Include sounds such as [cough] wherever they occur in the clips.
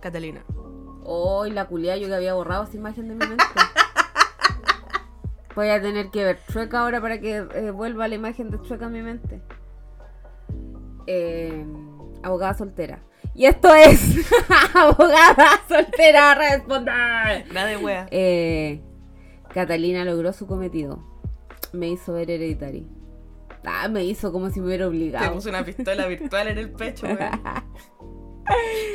Catalina. Hoy la culia yo que había borrado esa imagen de mi mente. [laughs] Voy a tener que ver Shrek ahora para que eh, vuelva la imagen de Shrek a mi mente. Eh, abogada soltera. Y esto es [laughs] abogada soltera responder. Nada de wea. Eh, Catalina logró su cometido. Me hizo ver Hereditary. Ah, me hizo como si me hubiera Te obligado. puso una pistola virtual en el pecho, weón. [laughs]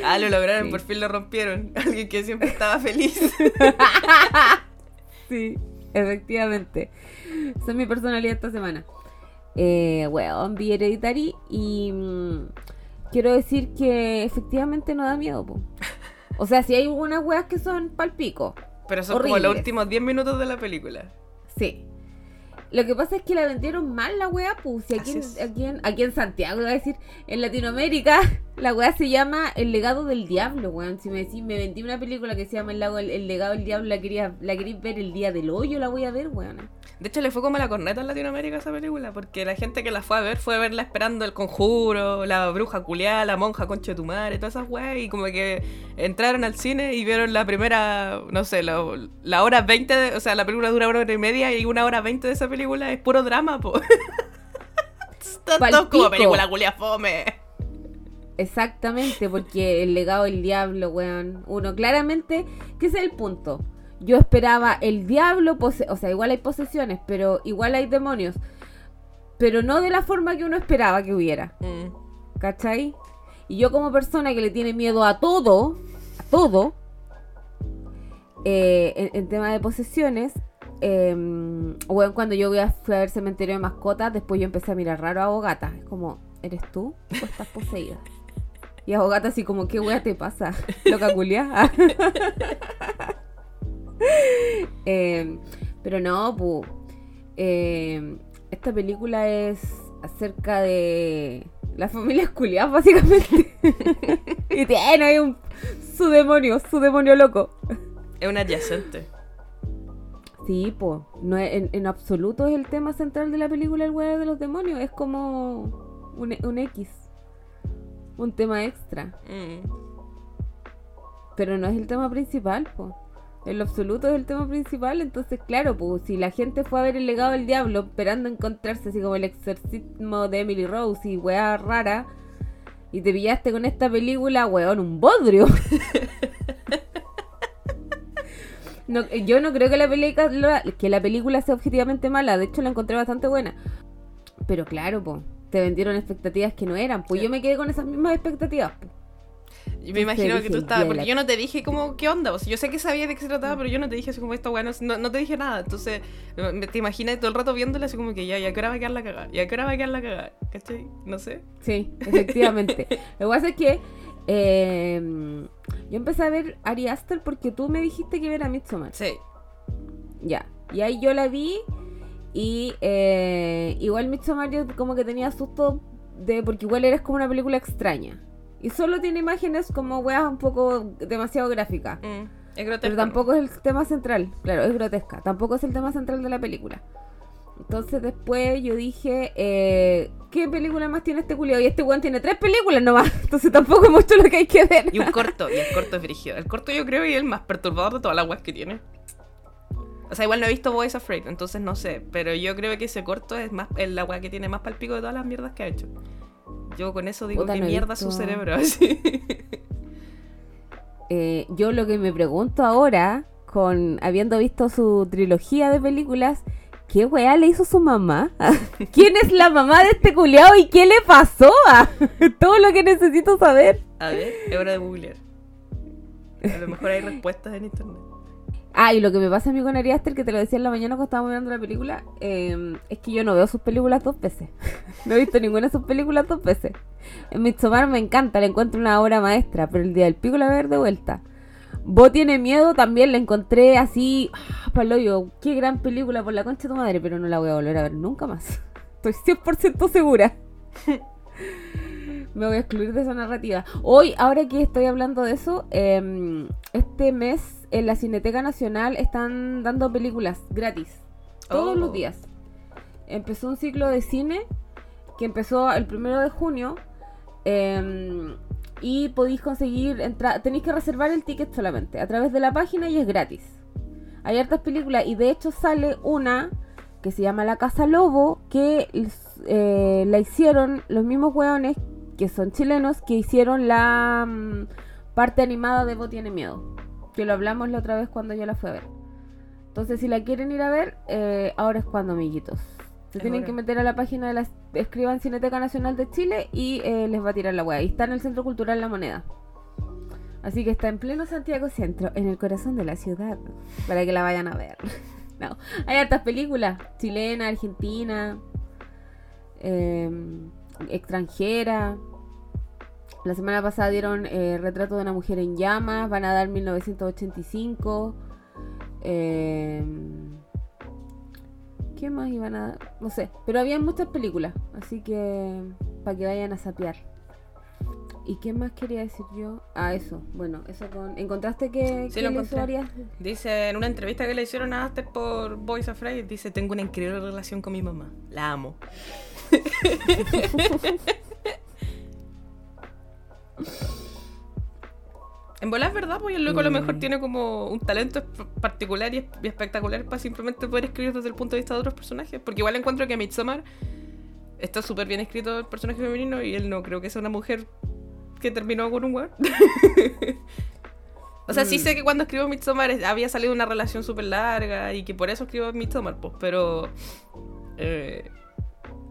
Ah, lo lograron, Sí. por fin lo rompieron. [laughs] Alguien que siempre estaba feliz. [laughs] Sí, efectivamente. Esa es mi personalidad esta semana. Eh, weón, vi Hereditary y mm, quiero decir que efectivamente no da miedo, po. O sea, si hay unas weas que son palpico. Pero son como los últimos 10 minutos de la película. Sí. Lo que pasa es que la vendieron mal la wea, pues. Y aquí, en, aquí, en, aquí en Santiago, iba a decir, en Latinoamérica, [laughs] la wea se llama El legado del diablo, weón. Si me decís, me vendí una película que se llama El, lago, el, el legado del diablo, la quería, la queréis ver el día del hoyo, la voy a ver, weón. De hecho, le fue como la corneta en Latinoamérica esa película, porque la gente que la fue a ver fue a verla esperando el conjuro, la bruja culiada, la monja concha de tu madre, todas esas weas, y como que entraron al cine y vieron la primera, no sé, la, la hora 20, de- o sea, la película dura una hora y media y una hora 20 de esa película es puro drama, po. [laughs] Todo como película culia fome. Exactamente, porque el legado del diablo, weón. Uno, claramente, ese es el punto. Yo esperaba el diablo, pose- o sea, igual hay posesiones, pero igual hay demonios. Pero no de la forma que uno esperaba que hubiera, Mm. ¿cachai? Y yo como persona que le tiene miedo a todo, a todo, eh, en, en tema de posesiones, eh, weón, cuando yo fui a ver cementerio de mascotas, después yo empecé a mirar raro a Bogata. Es como, ¿eres tú o estás poseída? Y a Bogata así como, ¿qué wea te pasa? [laughs] Loca culia. [laughs] Eh, pero no, pu. Eh, esta película es acerca de las familias culiadas, básicamente. [laughs] y tiene ahí un, su demonio, su demonio loco. Es un adyacente. Sí, pues, no es- en, en absoluto es el tema central de la película El huevo de los demonios, es como un, un X, un tema extra, Mm. pero no es el tema principal, pues. En lo absoluto es el tema principal, entonces claro, pues si la gente fue a ver el legado del diablo esperando encontrarse así como el exorcismo de Emily Rose y weá rara, y te pillaste con esta película, weón, un bodrio. [laughs] No, yo no creo que la, película, que la película sea objetivamente mala, de hecho la encontré bastante buena. Pero claro, pues, te vendieron expectativas que no eran, pues Sí. yo me quedé con esas mismas expectativas. po. Y me imagino que tú estabas, porque yo no te dije como, ¿qué onda? O sea, yo sé que sabía de qué se trataba, pero yo no te dije así como esto, bueno, no, no te dije nada. Entonces, te imaginas todo el rato viéndola así como que ya, ya, que va a quedar la cagada, ya, que ahora va a quedar la cagada, ¿cachai? No sé. Sí, efectivamente. [laughs] Lo que pasa es que eh, yo empecé a ver Ari Aster porque tú me dijiste que era Midsommar. Sí. Ya. Y ahí yo la vi y eh, igual Midsommar yo como que tenía susto de porque igual eres como una película extraña. Y solo tiene imágenes como weas un poco demasiado gráficas. Mm, es grotesco. Pero tampoco es el tema central. Claro, es grotesca. Tampoco es el tema central de la película. Entonces después yo dije, eh, ¿qué película más tiene este culiao? Y este weón tiene tres películas nomás. [laughs] Entonces tampoco es mucho lo que hay que ver. Y un corto, y el corto es brígido. El corto yo creo que es el más perturbador de todas las weas que tiene. O sea, igual no he visto Boys Afraid, entonces no sé. Pero yo creo que ese corto es más es la wea que tiene más palpico de todas las mierdas que ha hecho. Yo con eso digo Puta, que no mierda visto. su cerebro. [laughs] Así. Eh, yo lo que me pregunto ahora, con habiendo visto su trilogía de películas, ¿qué weá le hizo su mamá? [laughs] ¿Quién es la mamá de este culiao y qué le pasó? [laughs] Todo lo que necesito saber. A ver, es hora de googlear. A lo mejor hay respuestas en internet. Ah, y lo que me pasa a mí con Ari Aster, que te lo decía en la mañana cuando estábamos mirando la película, eh, es que yo no veo sus películas dos veces. [laughs] no he visto ninguna de sus películas dos veces. En Midsommar me encanta, le encuentro una obra maestra, pero el día del pico la voy a ver de vuelta. Vos tiene miedo, también la encontré así, ah, paloyo, qué gran película por la concha de tu madre, pero no la voy a volver a ver nunca más. [laughs] Estoy 100% segura. [laughs] Me voy a excluir de esa narrativa. Hoy, ahora que estoy hablando de eso, eh, este mes en la Cineteca Nacional están dando películas gratis. Todos Oh. los días. Empezó un ciclo de cine que empezó el primero de junio. eh, y podéis conseguir entra tenéis que reservar el ticket solamente a través de la página y es gratis. Hay hartas películas y de hecho sale una que se llama La Casa Lobo que eh, la hicieron los mismos hueones que son chilenos que hicieron la mm, parte animada de Bo tiene miedo. Que lo hablamos la otra vez cuando yo la fui a ver. Entonces si la quieren ir a ver, eh, ahora es cuando amiguitos. Se tienen que meter a la página de la escriban Cineteca Nacional de Chile y eh, les va a tirar la weá. Y está en el Centro Cultural La Moneda. Así que está en pleno Santiago Centro, en el corazón de la ciudad, para que la vayan a ver. [laughs] no, hay hartas películas, chilena, argentina, em, extranjera. La semana pasada dieron eh, Retrato de una mujer en llamas, van a dar 1985. Eh, ¿Qué más iban a? No sé, pero había muchas películas, así que para que vayan a sapear. ¿Y qué más quería decir yo? Ah, eso. Bueno, eso con... ¿Encontraste que, sí, lo Dice en una entrevista que le hicieron a Aster por Voice of Frey, dice, tengo una increíble relación con mi mamá. La amo. [laughs] [laughs] En bola es verdad, pues el loco a lo mejor mm. tiene como un talento particular y, espectacular para simplemente poder escribir desde el punto de vista de otros personajes. Porque igual encuentro que Midsommar está súper bien escrito el personaje femenino y él no creo que sea una mujer que terminó con un weón. [laughs] o sea, sí mm. sé que cuando escribió Midsommar había salido una relación súper larga y que por eso escribió Midsommar, pues, pero. Eh,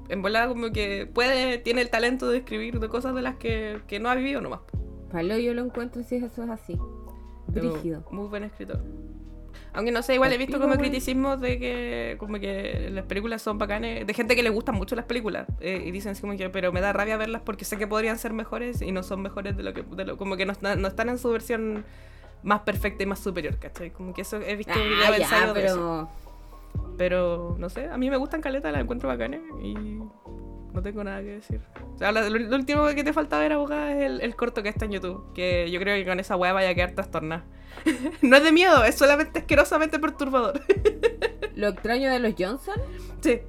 en como que puede, tiene el talento de escribir de cosas de las que, que no ha vivido nomás. Palo, yo lo encuentro si eso es así. Rígido. Muy buen escritor. Aunque no sé, igual he visto como criticismos de que como que las películas son bacanes, de gente que le gustan mucho las películas eh, y dicen así como que, pero me da rabia verlas porque sé que podrían ser mejores y no son mejores de lo que, de lo, como que no, no están en su versión más perfecta y más superior, ¿cachai? Como que eso he visto un video ah, ya, pero... de eso. Pero no sé, a mí me gustan caletas, las encuentro bacanes y no tengo nada que decir. O sea, lo, último que te falta ver, abogada, es el, corto que está en YouTube. Que yo creo que con esa weá vaya a quedar trastornada. [laughs] no es de miedo, es solamente asquerosamente perturbador. [laughs] ¿Lo extraño de los Johnson? Sí.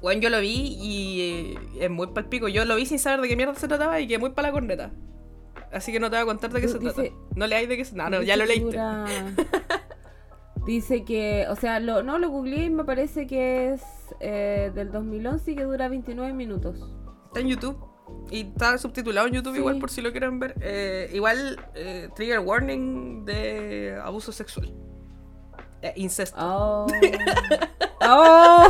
Bueno, yo lo vi y eh, es muy palpico. Yo lo vi sin saber de qué mierda se trataba y que muy para la corneta. Así que no te voy a contar de qué se trata. No le hay de qué se No, no, ya lo leíste. [laughs] Dice que, o sea, lo, no lo googleé y me parece que es eh, del 2011 y que dura 29 minutos. Está en YouTube. Y está subtitulado en YouTube igual por si lo quieren ver. Eh, igual, eh, trigger warning de abuso sexual. incesto. Oh. [laughs] oh.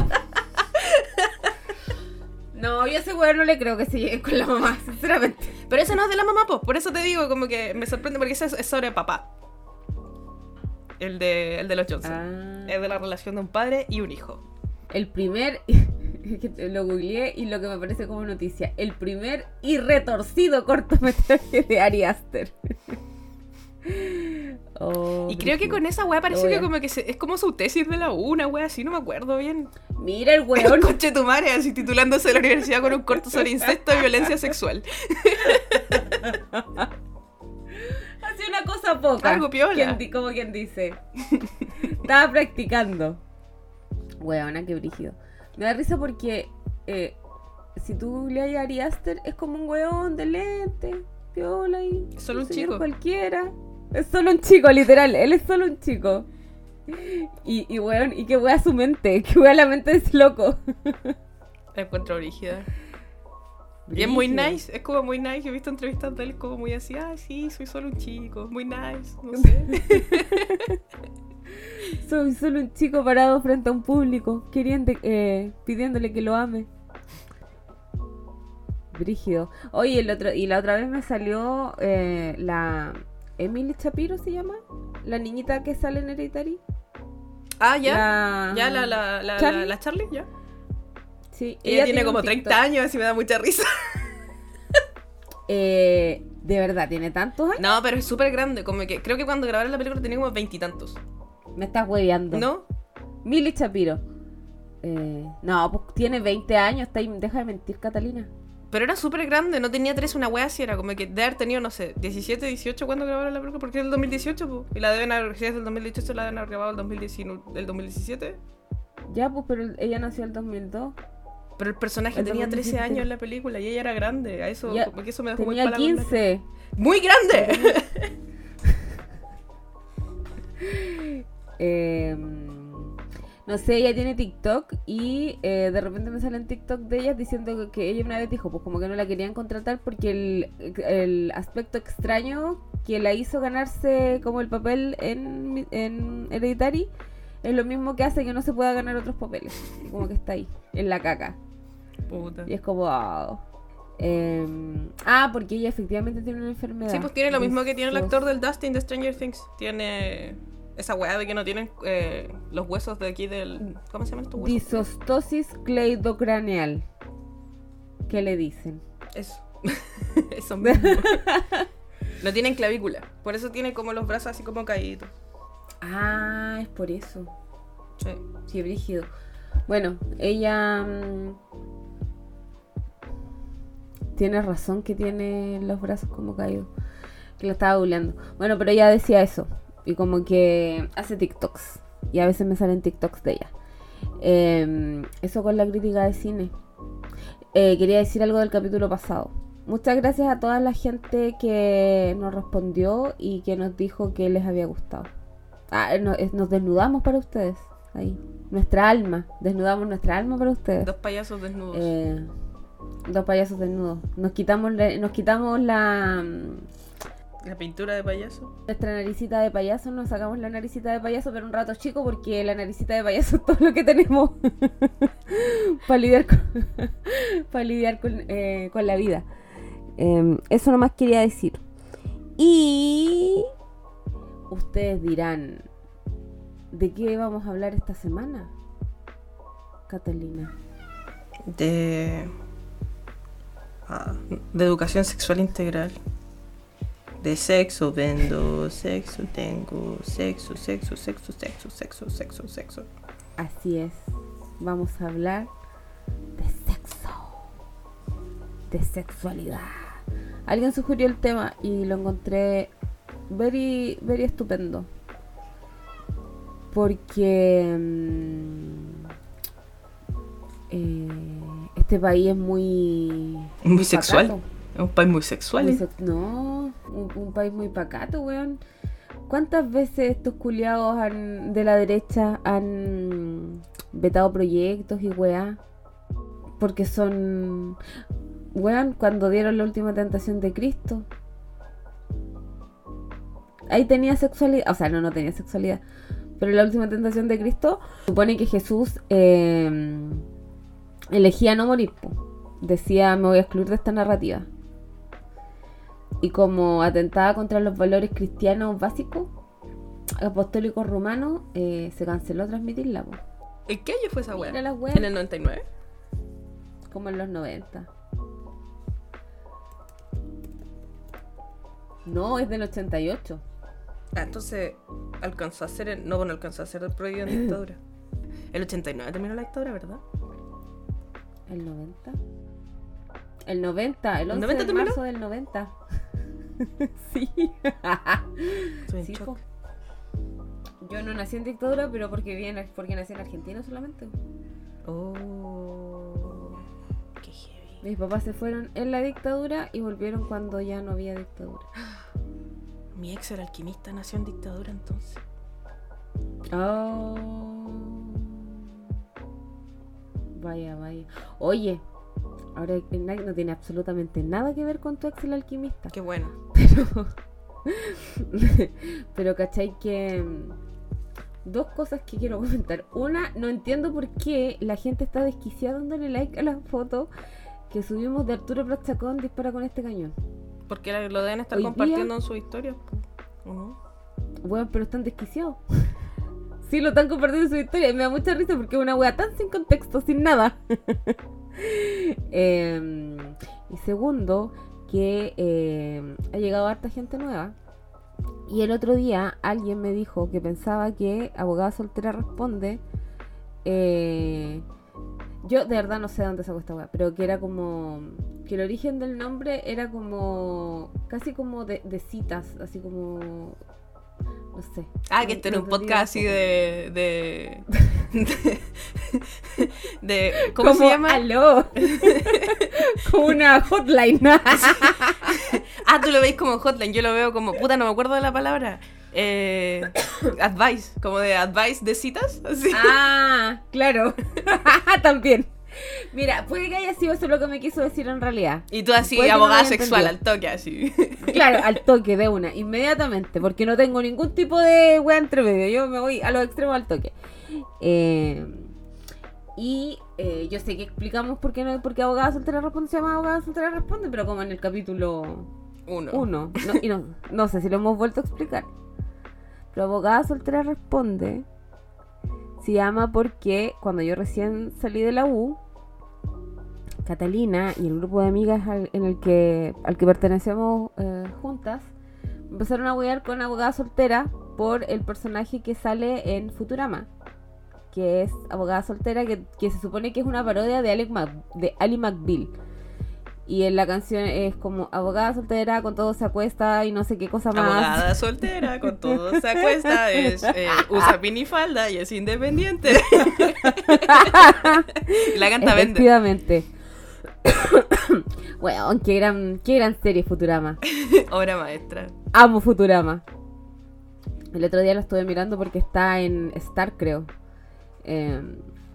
No, yo a ese weón no le creo que se llegue con la mamá, sinceramente. Pero eso no es de la mamá, pues. Por eso te digo, como que me sorprende, porque eso es sobre papá. El de, el de los Johnson. Ah. Es de la relación de un padre y un hijo. El primer, [laughs] lo googleé y lo que me parece como noticia, el primer y retorcido cortometraje de Ari Aster. [laughs] Oh, y creo que con esa weá parece que como que es como su tesis de la U, una weá así, no me acuerdo bien. Mira el [laughs] weón. Coche tu madre, así titulándose de la universidad con un corto sobre incesto y violencia sexual. una cosa poca. Algo piola. como quien dice. Estaba practicando. Weona, qué brígido. Me da risa porque eh, si tú le a Ari Aster, es como un weón de lente, piola y. Solo un chico. Cualquiera. Es solo un chico, literal. Él es solo un chico. Y, y weón, y que wea su mente. [laughs] Que wea la mente es loco. La encuentro brígida. Y es muy nice, es como muy nice. He visto entrevistas de él como muy así, ah, sí, soy solo un chico, muy nice, no [laughs] sé. [laughs] [laughs] soy solo un chico parado frente a un público, queriendo, eh, pidiéndole que lo ame. Brígido. Oye, el otro, y la otra vez me salió eh, la Emily Shapiro, ¿se llama? La niñita que sale en Hereditary. Ah, ya. Ya, la, la, la, la Charlie, ya. ella, tiene, como 30 años y me da mucha risa. [laughs] Eh, ¿De verdad tiene tantos años? No, pero es súper grande. Como que creo que cuando grabaron la película tenía como veintitantos. Me estás hueveando. ¿No? Milly Chapiro. Eh, no, pues tiene 20 años. Está deja de mentir, Catalina. Pero era súper grande, no tenía tres una wea así, era como que de haber tenido, no sé, 17, 18 cuando grabaron la película, porque es del 2018, pues. Y la deben haber, si es del 2018, la deben haber grabado el 2019, el 2017. Ya, pues, pero ella nació el 2002. Pero el personaje El tenía 13 2017. años en la película y ella era grande. A eso, Ya, como que eso me dejó muy Tenía la 15. ¡Muy grande! [laughs] Eh, no sé, ella tiene TikTok y eh, de repente me salen TikTok de ella diciendo que, ella una vez dijo, pues como que no la querían contratar porque el, el aspecto extraño que la hizo ganarse como el papel en, en Hereditary es lo mismo que hace que no se pueda ganar otros papeles. Como que está ahí, en la caca. Puta. Y es como, wow. Eh, ah, porque ella efectivamente tiene una enfermedad. Sí, pues tiene lo mismo que tiene el actor del Dustin de Stranger Things. Tiene esa weá de que no tienen eh, los huesos de aquí del. ¿Cómo se llaman estos huesos? Disostosis cleidocraneal. ¿Qué le dicen? Eso. [laughs] Eso mismo. [laughs] Lo tiene en clavícula. Por eso tiene como los brazos así como caídos. Ah, es por eso. Sí. Sí, brígido. Bueno, ella mm, tiene razón que tiene los brazos como caídos. Que lo estaba googleando. Bueno, pero ella decía eso. Y como que hace TikToks. Y a veces me salen TikToks de ella. Eh, eso con la crítica de cine. Eh, quería decir algo del capítulo pasado. Muchas gracias a toda la gente que nos respondió y que nos dijo que les había gustado. Ah, no- es- nos desnudamos para ustedes. Ahí. Nuestra alma. Desnudamos nuestra alma para ustedes. Dos payasos desnudos. Eh, dos payasos desnudos. Nos quitamos, la- nos quitamos la La pintura de payaso. nuestra naricita de payaso, nos sacamos la naricita de payaso, pero un rato chico porque la naricita de payaso es todo lo que tenemos [laughs] para lidiar con, [laughs] para lidiar con, eh, con la vida. Eh, eso nomás quería decir. Y ustedes dirán, ¿de qué vamos a hablar esta semana? Catalina. De. ah, de educación sexual integral. De sexo vendo, sexo tengo, sexo, sexo, sexo, sexo, sexo, sexo, sexo. Así es. Vamos a hablar de sexo. De sexualidad. Alguien sugirió el tema y lo encontré very, very estupendo. Porque mm, eh, este país es muy... Muy sexual. pacato. Es un país muy sexual. Muy ¿eh? sex- no, un, país muy pacato, weón. ¿Cuántas veces estos culiados han- de la derecha han vetado proyectos y weá? Porque son. Weón, cuando dieron la última tentación de Cristo. Ahí tenía sexualidad. O sea, no, no tenía sexualidad. Pero la última tentación de Cristo supone que Jesús eh, elegía no morir. Decía, me voy a excluir de esta narrativa y como atentaba contra los valores cristianos básicos, apostólicos romanos, eh, se canceló transmitirla, po. ¿En qué año fue esa weá? ¿En el 99? como en los 90. No, es del 88. Ah, entonces alcanzó a ser. el- No, bueno, alcanzó a ser prohibido en dictadura. [clears throat] El 89 terminó la dictadura, ¿verdad? ¿El 90? El 90, el 11 90 de terminó? marzo del 90. [laughs] sí. En Sí, po. Yo no nací en dictadura, pero porque, vi en- porque nací en Argentina solamente. Oh. Qué heavy. Mis papás se fueron en la dictadura y volvieron cuando ya no había dictadura. [gasps] Mi ex era alquimista, nació en dictadura entonces. Oh. Vaya, vaya. Oye, ahora que na- no tiene absolutamente nada que ver con tu ex el alquimista. Qué bueno. Pero, [laughs] pero ¿cachai que mm, dos cosas que quiero comentar? Una, no entiendo por qué la gente está desquiciada dándole like a la foto que subimos de Arturo Prat Chacón dispara con este cañón. Porque lo deben estar Hoy compartiendo en su historia. ¿O no? Bueno, pero están desquiciados. [laughs] Sí, lo están compartiendo en su historia. Y me da mucha risa porque es una wea tan sin contexto, sin nada. [laughs] Em, y segundo, que em, ha llegado harta gente nueva. Y el otro día alguien me dijo que pensaba que Abogada Soltera Responde. eh, yo de verdad no sé de dónde sacó esta wea, pero que era como. Que el origen del nombre era como. casi como de, de citas, así como No sé. Ah, que este era un podcast así de. de. de, de- ¿Cómo Como, se llama? Aló. [laughs] como una hotline. [laughs] Ah, tú lo veis como hotline, yo lo veo como. Puta, no me acuerdo de la palabra. Eh, advice, como de advice de citas. Así. ah, claro. [laughs] También. Mira, puede que haya sido eso lo que me quiso decir en realidad. Y tú así, Puede que no abogada sexual, al toque, así. Claro, al [laughs] toque de una, inmediatamente, porque no tengo ningún tipo de wea entre medio. Yo me voy a los extremos al toque. Eh, y eh, yo sé que explicamos por qué, no, por qué abogada soltera responde se llama abogada soltera responde, pero como en el capítulo Uno. 1. No, y no, no sé si lo hemos vuelto a explicar. Pero abogada soltera responde se llama porque cuando yo recién salí de la U, Catalina y el grupo de amigas al, en el que, al que pertenecemos eh, juntas empezaron a huear con abogada soltera por el personaje que sale en Futurama, que es abogada soltera, que, que se supone que es una parodia de Ali, Mac- de Ali McBeal. Y en la canción es como abogada soltera, con todo se acuesta y no sé qué cosa más. Abogada [laughs] soltera, con todo se acuesta, es, eh, usa [laughs] pinifalda y es independiente. [laughs] La canta vende. Efectivamente. [coughs] Weón, qué gran, qué gran serie Futurama. [laughs] Obra maestra. Amo Futurama. El otro día la estuve mirando porque está en Star, creo. Eh,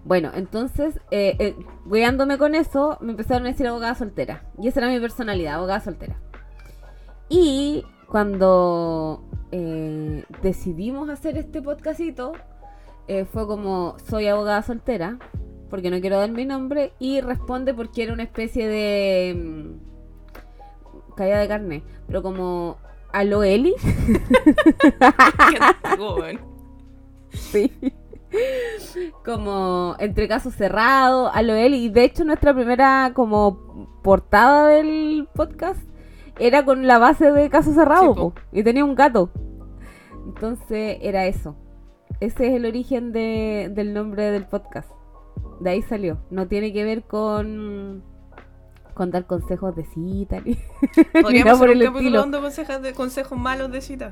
bueno, entonces, eh, eh, weándome con eso, me empezaron a decir abogada soltera. Y esa era mi personalidad, abogada soltera. Y cuando eh, decidimos hacer este podcastito, eh, fue como, soy abogada soltera, porque no quiero dar mi nombre, y responde porque era una especie de... mm, caída de carne, pero como... ¿Aló Eli? [laughs] Sí. Como entre casos cerrados, a lo él. Y de hecho nuestra primera como portada del podcast era con la base de caso cerrado. Sí, y tenía un gato. Entonces era eso. Ese es el origen de- del nombre del podcast. De ahí salió. No tiene que ver con con dar consejos de cita ni, [laughs] Podríamos nada por hacer un el capítulo dando consejos, de, consejos malos de cita.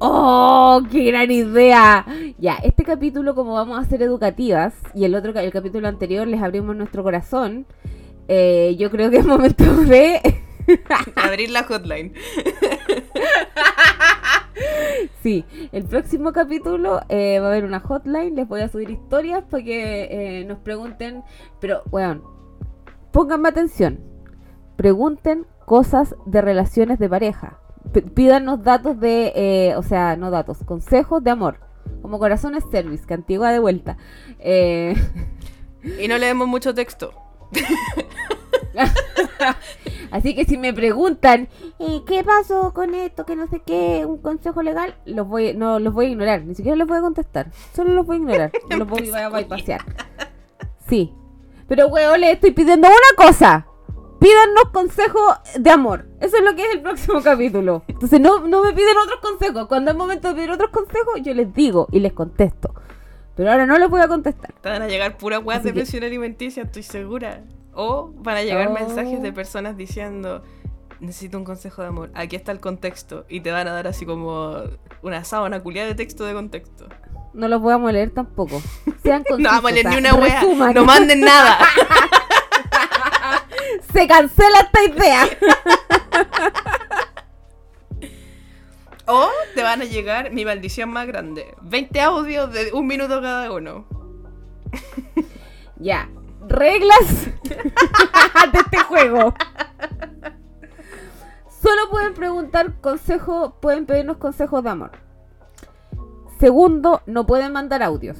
¡Oh, qué gran idea! Ya, este capítulo, como vamos a ser educativas, y el otro, el capítulo anterior les abrimos nuestro corazón, eh, yo creo que es momento de... [laughs] Abrir la hotline. [laughs] sí, el próximo capítulo eh, va a haber una hotline, les voy a subir historias para que eh, nos pregunten, pero, weón, pónganme atención, pregunten cosas de relaciones de pareja, pídanos datos de, eh, o sea, no datos, consejos de amor, como corazones service, que antigua de vuelta. Eh, Y no leemos mucho texto. [laughs] [laughs] Así que si me preguntan, "Eh, ¿qué pasó con esto? Que no sé qué, un consejo legal, los voy, no los voy a ignorar, ni siquiera les voy a contestar, solo los voy a ignorar, no [laughs] los voy a bypasear. Sí, pero weón, les estoy pidiendo una cosa, pídanos consejos de amor, eso es lo que es el próximo capítulo. Entonces no, no me piden otros consejos, cuando es momento de pedir otros consejos, yo les digo y les contesto. Pero ahora no les voy a contestar. Te van a llegar puras weas de pensión alimenticia, estoy segura. O van a llegar Oh. mensajes de personas diciendo, necesito un consejo de amor, aquí está el contexto. Y te van a dar así como una sábana culiada de texto de contexto. No los voy a moler tampoco. [laughs] Sean No vamos a leer ni una wea, resuman. no manden nada. [laughs] Se cancela esta idea. [laughs] o te van a llegar mi maldición más grande. 20 audios de un minuto cada uno. Ya. Reglas [laughs] de este juego. Solo pueden preguntar consejos, pueden pedirnos consejos de amor. Segundo, no pueden mandar audios.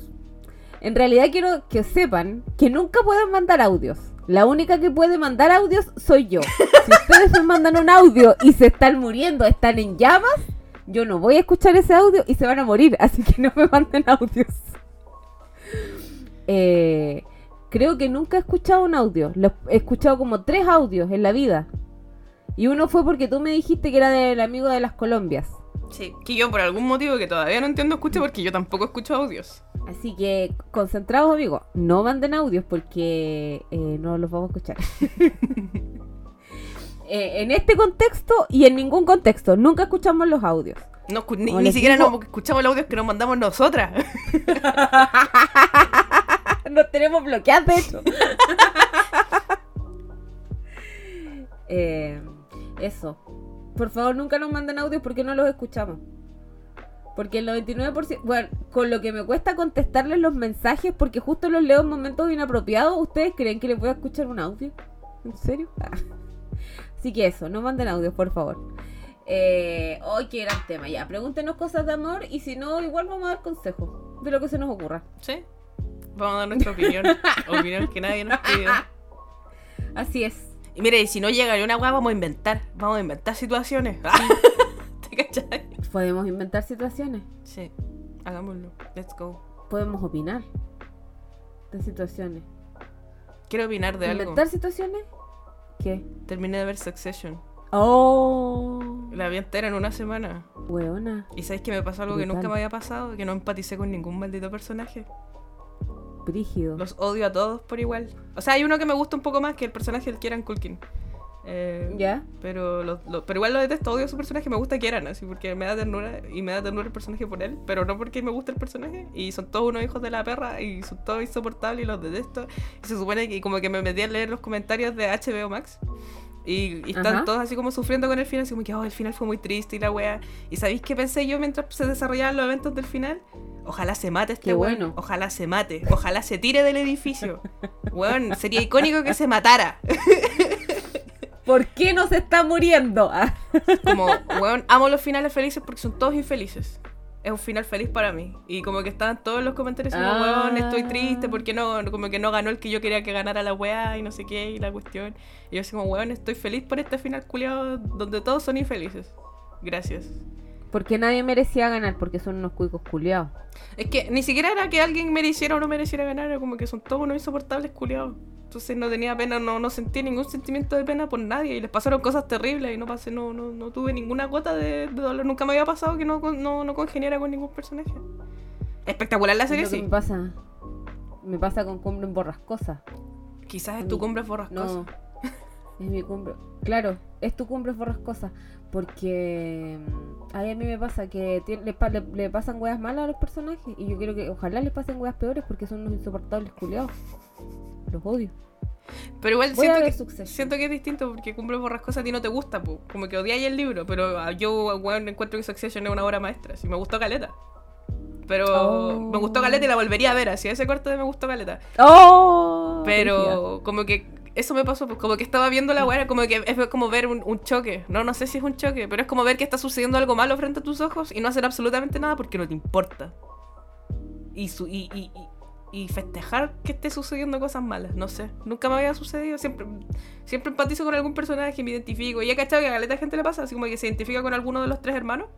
En realidad quiero que sepan que nunca pueden mandar audios. La única que puede mandar audios soy yo. Si ustedes me mandan un audio y se están muriendo, están en llamas, yo no voy a escuchar ese audio y se van a morir. Así que no me manden audios. Eh, creo que nunca he escuchado un audio. Lo- he escuchado como tres audios en la vida. Y uno fue porque tú me dijiste que era del amigo de las Colombias. Sí. Que yo por algún motivo que todavía no entiendo escucho porque yo tampoco escucho audios. Así que concentrados amigos, no manden audios porque eh, no los vamos a escuchar. [laughs] Eh, en este contexto y en ningún contexto, nunca escuchamos los audios. No, ni, siquiera digo- nos escuchamos el audio que nos mandamos nosotras. [laughs] Nos tenemos bloqueados, de hecho. [laughs] Eh, eso. Por favor, nunca nos manden audios porque no los escuchamos. Porque el 99%, bueno, con lo que me cuesta contestarles los mensajes, porque justo los leo en momentos inapropiados, ¿ustedes creen que les voy a escuchar un audio? ¿En serio? Ah. Así que eso, no manden audios, por favor. Eh, hoy qué gran tema, ya. Pregúntenos cosas de amor y si no, igual vamos a dar consejos de lo que se nos ocurra. ¿Sí? Vamos a dar nuestra opinión. [laughs] opinión que nadie nos pidió. Así es. Y mire, y si no llega ni una weá, vamos a inventar. Vamos a inventar situaciones. [laughs] ¿Te cachai? Podemos inventar situaciones. Sí, hagámoslo. Let's go. Podemos opinar de situaciones. Quiero opinar de algo. ¿Inventar situaciones? ¿Qué? Terminé de ver Succession. Oh, La vi entera en una semana. weona, ¿Y sabéis que me pasó algo que nunca me había pasado? Que no empaticé con ningún maldito personaje. Brígido. Los odio a todos por igual. O sea, hay uno que me gusta un poco más que el personaje del Kieran Culkin. Eh, ¿Ya? Pero, lo- lo- pero igual lo detesto, odio a su personaje, me gusta Kieran, así, porque me da ternura y me da ternura el personaje por él, pero no porque me gusta el personaje. Y son todos unos hijos de la perra y son todos insoportables y los detesto. Y se supone que como que me metí a leer los comentarios de HBO Max. Y, y están Ajá. todos así como sufriendo con el final, así como que oh, el final fue muy triste y la wea. ¿Y sabéis qué pensé yo mientras se desarrollaban los eventos del final? Ojalá se mate este Qué weón. bueno. Ojalá se mate. Ojalá se tire del edificio. [laughs] Weón, sería icónico que se matara. [laughs] ¿Por qué no se está muriendo? [laughs] Como, weón, amo los finales felices porque son todos infelices. Es un final feliz para mí. Y como que estaban todos los comentarios como, Ah. weón, estoy triste porque no, como que no ganó el que yo quería que ganara la weá y no sé qué y la cuestión. Y yo así como, weón, estoy feliz por este final culiado donde todos son infelices. Gracias. Porque nadie merecía ganar, porque son unos cuicos culiados. Es que ni siquiera era que alguien mereciera o no mereciera ganar, era como que son todos unos insoportables culiados. Entonces no tenía pena, no, no sentí ningún sentimiento de pena por nadie y les pasaron cosas terribles y no pasé, no, no, no tuve ninguna gota de, de dolor. Nunca me había pasado que no, no, no congeniara con ningún personaje. Espectacular la serie, lo que sí. me pasa. Me pasa con cumbre en borrascosa. Quizás a es tu cumbre borrascosa. No. Es mi cumbre. Claro, es tu cumbre borrascosa. Porque mm, ay, a mí me pasa que le, pa- le- le pasan weas malas a los personajes. Y yo quiero que ojalá les pasen weas peores porque son unos insoportables culiados. Los odio. Pero igual a siento que, Succession. siento que es distinto porque Cumbre Borrascosa a ti no te gusta, po. como que odiáis el libro, pero ah, yo weón, encuentro que Succession es una obra maestra, sí, me gustó Caleta. Pero Oh. me gustó Caleta y la volvería a ver, así ese corte de me gustó Caleta. ¡Oh! Pero como que eso me pasó, pues como que estaba viendo la weá, como que es como ver un, un choque. No, no sé si es un choque, pero es como ver que está sucediendo algo malo frente a tus ojos y no hacer absolutamente nada porque no te importa. Y, su, y, y, y- festejar que esté sucediendo cosas malas, no sé. Nunca me había sucedido, siempre, siempre empatizo con algún personaje, me identifico. Y he cachado que a caleta de gente le pasa, así como que se identifica con alguno de los tres hermanos.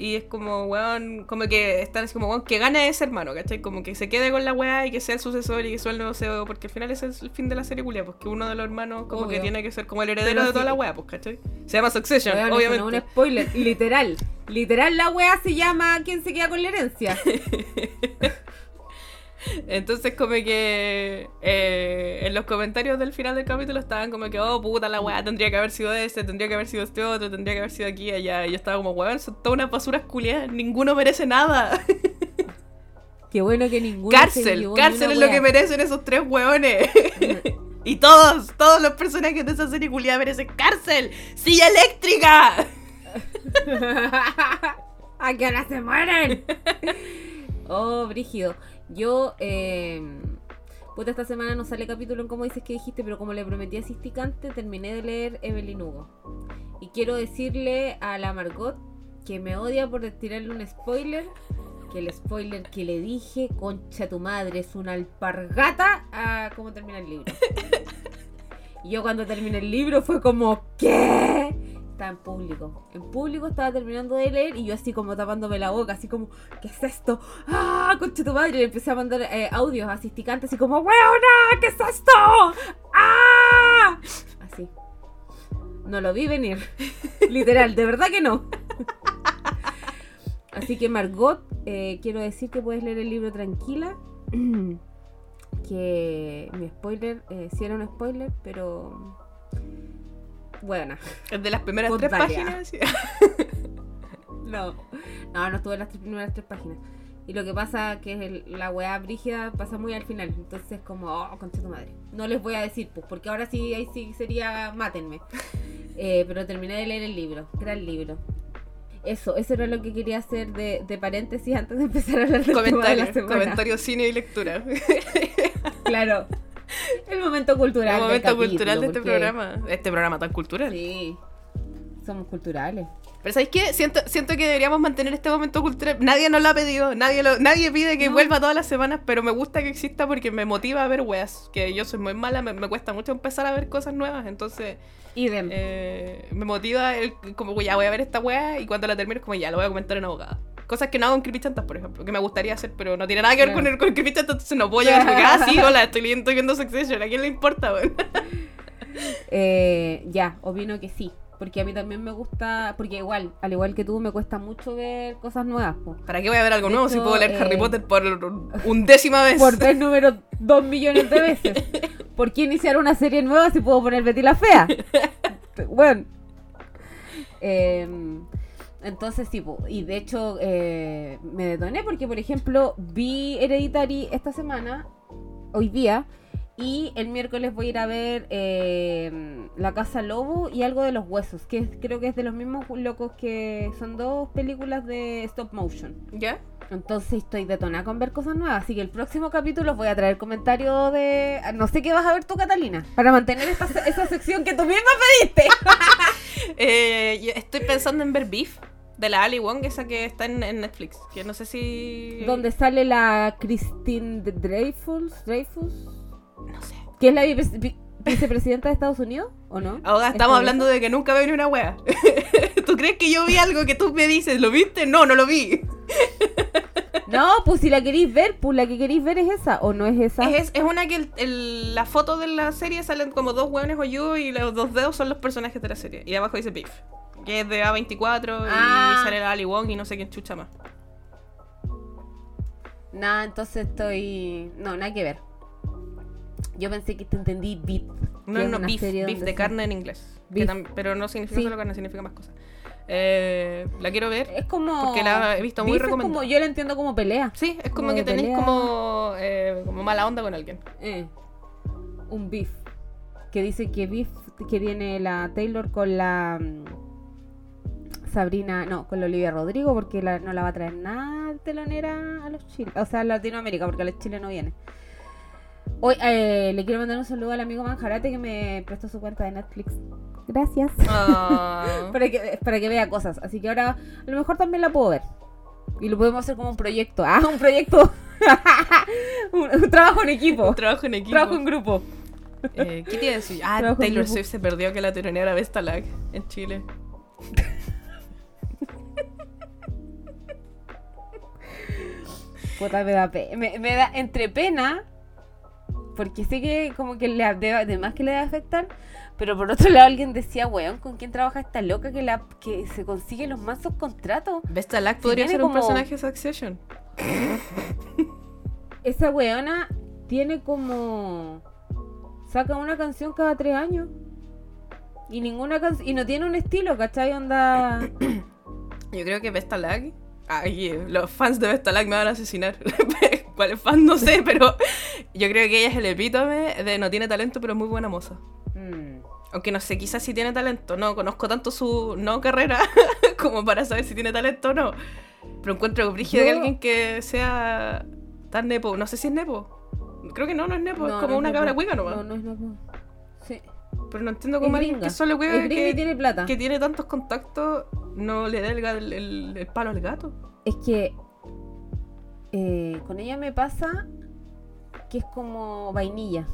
Y es como, weón, como que están así como, weón, que gane ese hermano, ¿cachai? Como que se quede con la weá y que sea el sucesor y que sea el nuevo CEO, porque al final ese es el fin de la serie culia, pues que uno de los hermanos como que tiene que ser como el heredero Pero de toda sí. la weá, pues, ¿cachai? Se llama Succession, Weón, obviamente. no un spoiler, literal. Literal la wea se llama ¿Quién se queda con la herencia? [laughs] Entonces como que eh, en los comentarios del final del capítulo estaban como que, oh puta la weá, tendría que haber sido este, tendría que haber sido este otro, tendría que haber sido aquí y allá. Y yo estaba como, weón, son todas unas basuras culiadas, ninguno merece nada. Qué bueno que ninguno cárcel, cárcel es lo que merecen esos tres weones. [laughs] y todos, todos los personajes de esa serie culiada merecen cárcel, silla eléctrica. [laughs] ¿A qué hora se mueren? [laughs] oh, brígido. Yo, eh, puta, esta semana no sale capítulo en como dices que dijiste, pero como le prometí a Cisticante, terminé de leer Evelyn Hugo. Y quiero decirle a la Margot que me odia por tirarle un spoiler. Que el spoiler que le dije, concha tu madre, es una alpargata a cómo termina el libro. [laughs] Y yo cuando terminé el libro fue como, ¿qué? Estaba en público. En público estaba terminando de leer y yo así como tapándome la boca, así como, ¿qué es esto? ¡Ah, concha tu madre! Le empecé a mandar eh, audios asisticantes así como, ¡Weona! ¿Qué es esto? ¡Ah! Así. No lo vi venir. [laughs] Literal, de verdad que no. [laughs] Así que Margot, eh, quiero decir que puedes leer el libro tranquila. [clears throat] que mi spoiler, eh, sí era un spoiler, pero... Bueno, Es de las primeras tres páginas. [laughs] No, no, no estuve en las tres primeras tres páginas. Y lo que pasa que es el- la weá brígida pasa muy al final. Entonces como, oh, concha tu madre. No les voy a decir, pues, porque ahora sí, ahí sí sería, mátenme. [laughs] Eh, pero terminé de leer el libro, gran libro. Eso, eso era lo que quería hacer de, de paréntesis antes de empezar a hablar del [laughs] tema de la semana. comentario, cine y lectura. Claro. El momento cultural. El momento capítulo, cultural de este porque- programa. Este programa tan cultural. Sí. Somos culturales. Pero ¿sabéis qué? Siento, siento que deberíamos mantener este momento cultural. Nadie nos lo ha pedido, nadie, lo, nadie pide que No. vuelva todas las semanas, pero me gusta que exista porque me motiva a ver weas. Que yo soy muy mala, me, me cuesta mucho empezar a ver cosas nuevas, entonces Idem. eh, me motiva el, como ya voy a ver esta wea y cuando la termine es como ya lo voy a comentar en abogada. Cosas que no hago en Creepy Chantas, por ejemplo, que me gustaría hacer, pero no tiene nada que ver Claro. con el con Creepy Chantas, entonces no puedo llegar que, ah, sí, hola, estoy estoy viendo Succession, ¿a quién le importa, weón? [laughs] Eh, ya, opino que sí. Porque a mí también me gusta, porque igual, al igual que tú, me cuesta mucho ver cosas nuevas. po. ¿Para qué voy a ver algo De nuevo si puedo leer eh, Harry Potter por undécima vez? Por vez número dos millones de veces. [laughs] ¿Por qué iniciar una serie nueva si puedo poner Betty la Fea? [laughs] bueno. Em, entonces sí, po, y de hecho eh, me detoné porque, por ejemplo, vi Hereditary esta semana, hoy día, y el miércoles voy a ir a ver eh, La Casa Lobo y algo de los huesos, que es- creo que es de los mismos locos que son dos películas de stop motion. ¿Ya? Entonces estoy detonada con ver cosas nuevas. Así que el próximo capítulo voy a traer comentario de. No sé qué vas a ver tú, Catalina. Para mantener esta, esa sección que tú misma pediste. [laughs] Eh, yo estoy pensando en ver Beef de la Ali Wong, esa que está en, en Netflix. Que no sé si. Donde sale la Christine Dreyfus, Dreyfus, No sé. que es la vice- vi- vicepresidenta de Estados Unidos, ¿o no? Ahora ¿Es estamos hablando de que nunca veo ni una wea. [laughs] ¿Tú crees que yo vi algo que tú me dices? ¿Lo viste? No, no lo vi. [laughs] No, pues si la queréis ver, pues la que queréis ver es esa, ¿o no es esa? Es, es una que el- el- la foto de la serie salen como dos hueones hoyudos y los dos dedos son los personajes de la serie. Y abajo dice Beef. Que es de A24 Ah. y sale la Ali Wong y no sé quién chucha más. Nada, entonces estoy. No, nada que ver. Yo pensé que te entendí beat. No, no, beef, beef de carne en inglés. Beef. pero no significa Sí. solo carne, significa más cosas. Eh, la quiero ver. Es como. Porque la he visto muy recomendada. como, Yo la entiendo como pelea. Sí, es como como que tenéis como, eh, como mala onda con alguien. Eh, un beef. Que dice que beef que viene la Taylor con la mm, Sabrina, no, con la Olivia Rodrigo, porque la- no la va a traer nada telonera a los chiles, o sea, a Latinoamérica, porque a los Chile no viene. Hoy eh, le quiero mandar un saludo al amigo Manjarate que me prestó su cuenta de Netflix. Gracias. Ah. [laughs] para, que, para que vea cosas. Así que ahora a lo mejor también la puedo ver. Y lo podemos hacer como un proyecto. Ah, un proyecto. [laughs] un, un trabajo en equipo. Un trabajo en equipo. Trabajo en grupo. Eh, ¿Qué decir? Ah, Trabajo Taylor. Swift se perdió que la tironera era Vestalag en Chile. [laughs] Puta, me da, pe- me, me da entre pena. Porque sé que como que le además que le debe afectar. Pero por otro [laughs] lado alguien decía, weón, ¿con quién trabaja esta loca que la que se consigue los mansos contratos? Vestalag Si podría ser un como- personaje de Succession. [laughs] Esa weona tiene como. Saca una canción cada tres años. Y ninguna canción. Y no tiene un estilo, ¿cachai? Onda. [coughs] Yo creo que Vestalag. Ay, los fans de Vestalag me van a asesinar. [laughs] ¿Cuáles fans? No sé, pero yo creo que ella es el epítome de no tiene talento, pero es muy buena moza. mm, Aunque no sé, quizás sí tiene talento. No conozco tanto su no carrera [laughs] como para saber si tiene talento o no. Pero encuentro brígido que Yo- alguien que sea tan nepo. No sé si es nepo. Creo que no, no es nepo. es como no una nepo. cabra cuica nomás. No, no es nepo. Sí. Pero no entiendo cómo alguien que solo que, tiene plata. que tiene tantos contactos no le da el- el- el palo al gato. Es que. Eh, con ella me pasa que es como vainilla.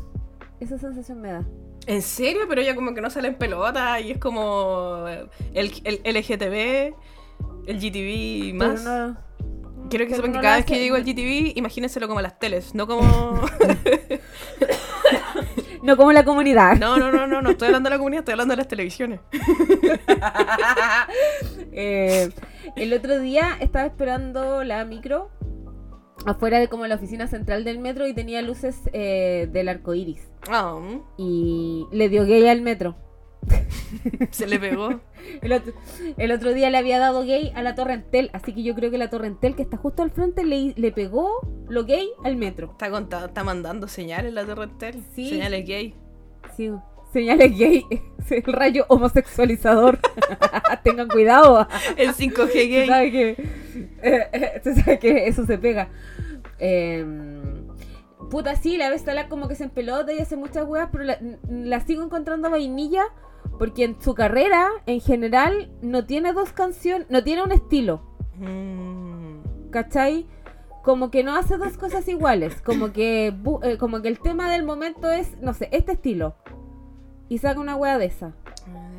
Esa sensación me da. ¿En serio? Pero ella como que no sale en pelota y es como el, el LGTB, el GTV más. Pero no- Quiero que sepan que no cada vez que digo el GTV, imagínenselo como las teles, no como... [laughs] No como la comunidad. No, no, no, no, no estoy hablando de la comunidad, estoy hablando de las televisiones. [laughs] Eh, el otro día estaba esperando la micro afuera de como la oficina central del metro y tenía luces eh, del arco iris. Ah, Y le dio gay al metro. [laughs] Se le pegó. [laughs] El otro, el otro día le había dado gay a la Torrentel, así que yo creo que la Torrentel que está justo al frente le, le pegó lo gay al metro. Está, contando, está mandando señales la Torrentel. Sí. Señales gay. Sí, señales gay, el rayo homosexualizador. [laughs] Tengan cuidado. El 5G Tú gay. que, eh, eh, tú sabes que eso se pega. Eh, puta, sí, la Vestala como que se empelota y hace muchas weas, pero la, la sigo encontrando vainilla porque en su carrera, en general, no tiene dos canciones, no tiene un estilo. Mm. ¿Cachai? Como que no hace dos cosas iguales. Como que, eh, como que el tema del momento es, no sé, este estilo. Y saca una wea de esa.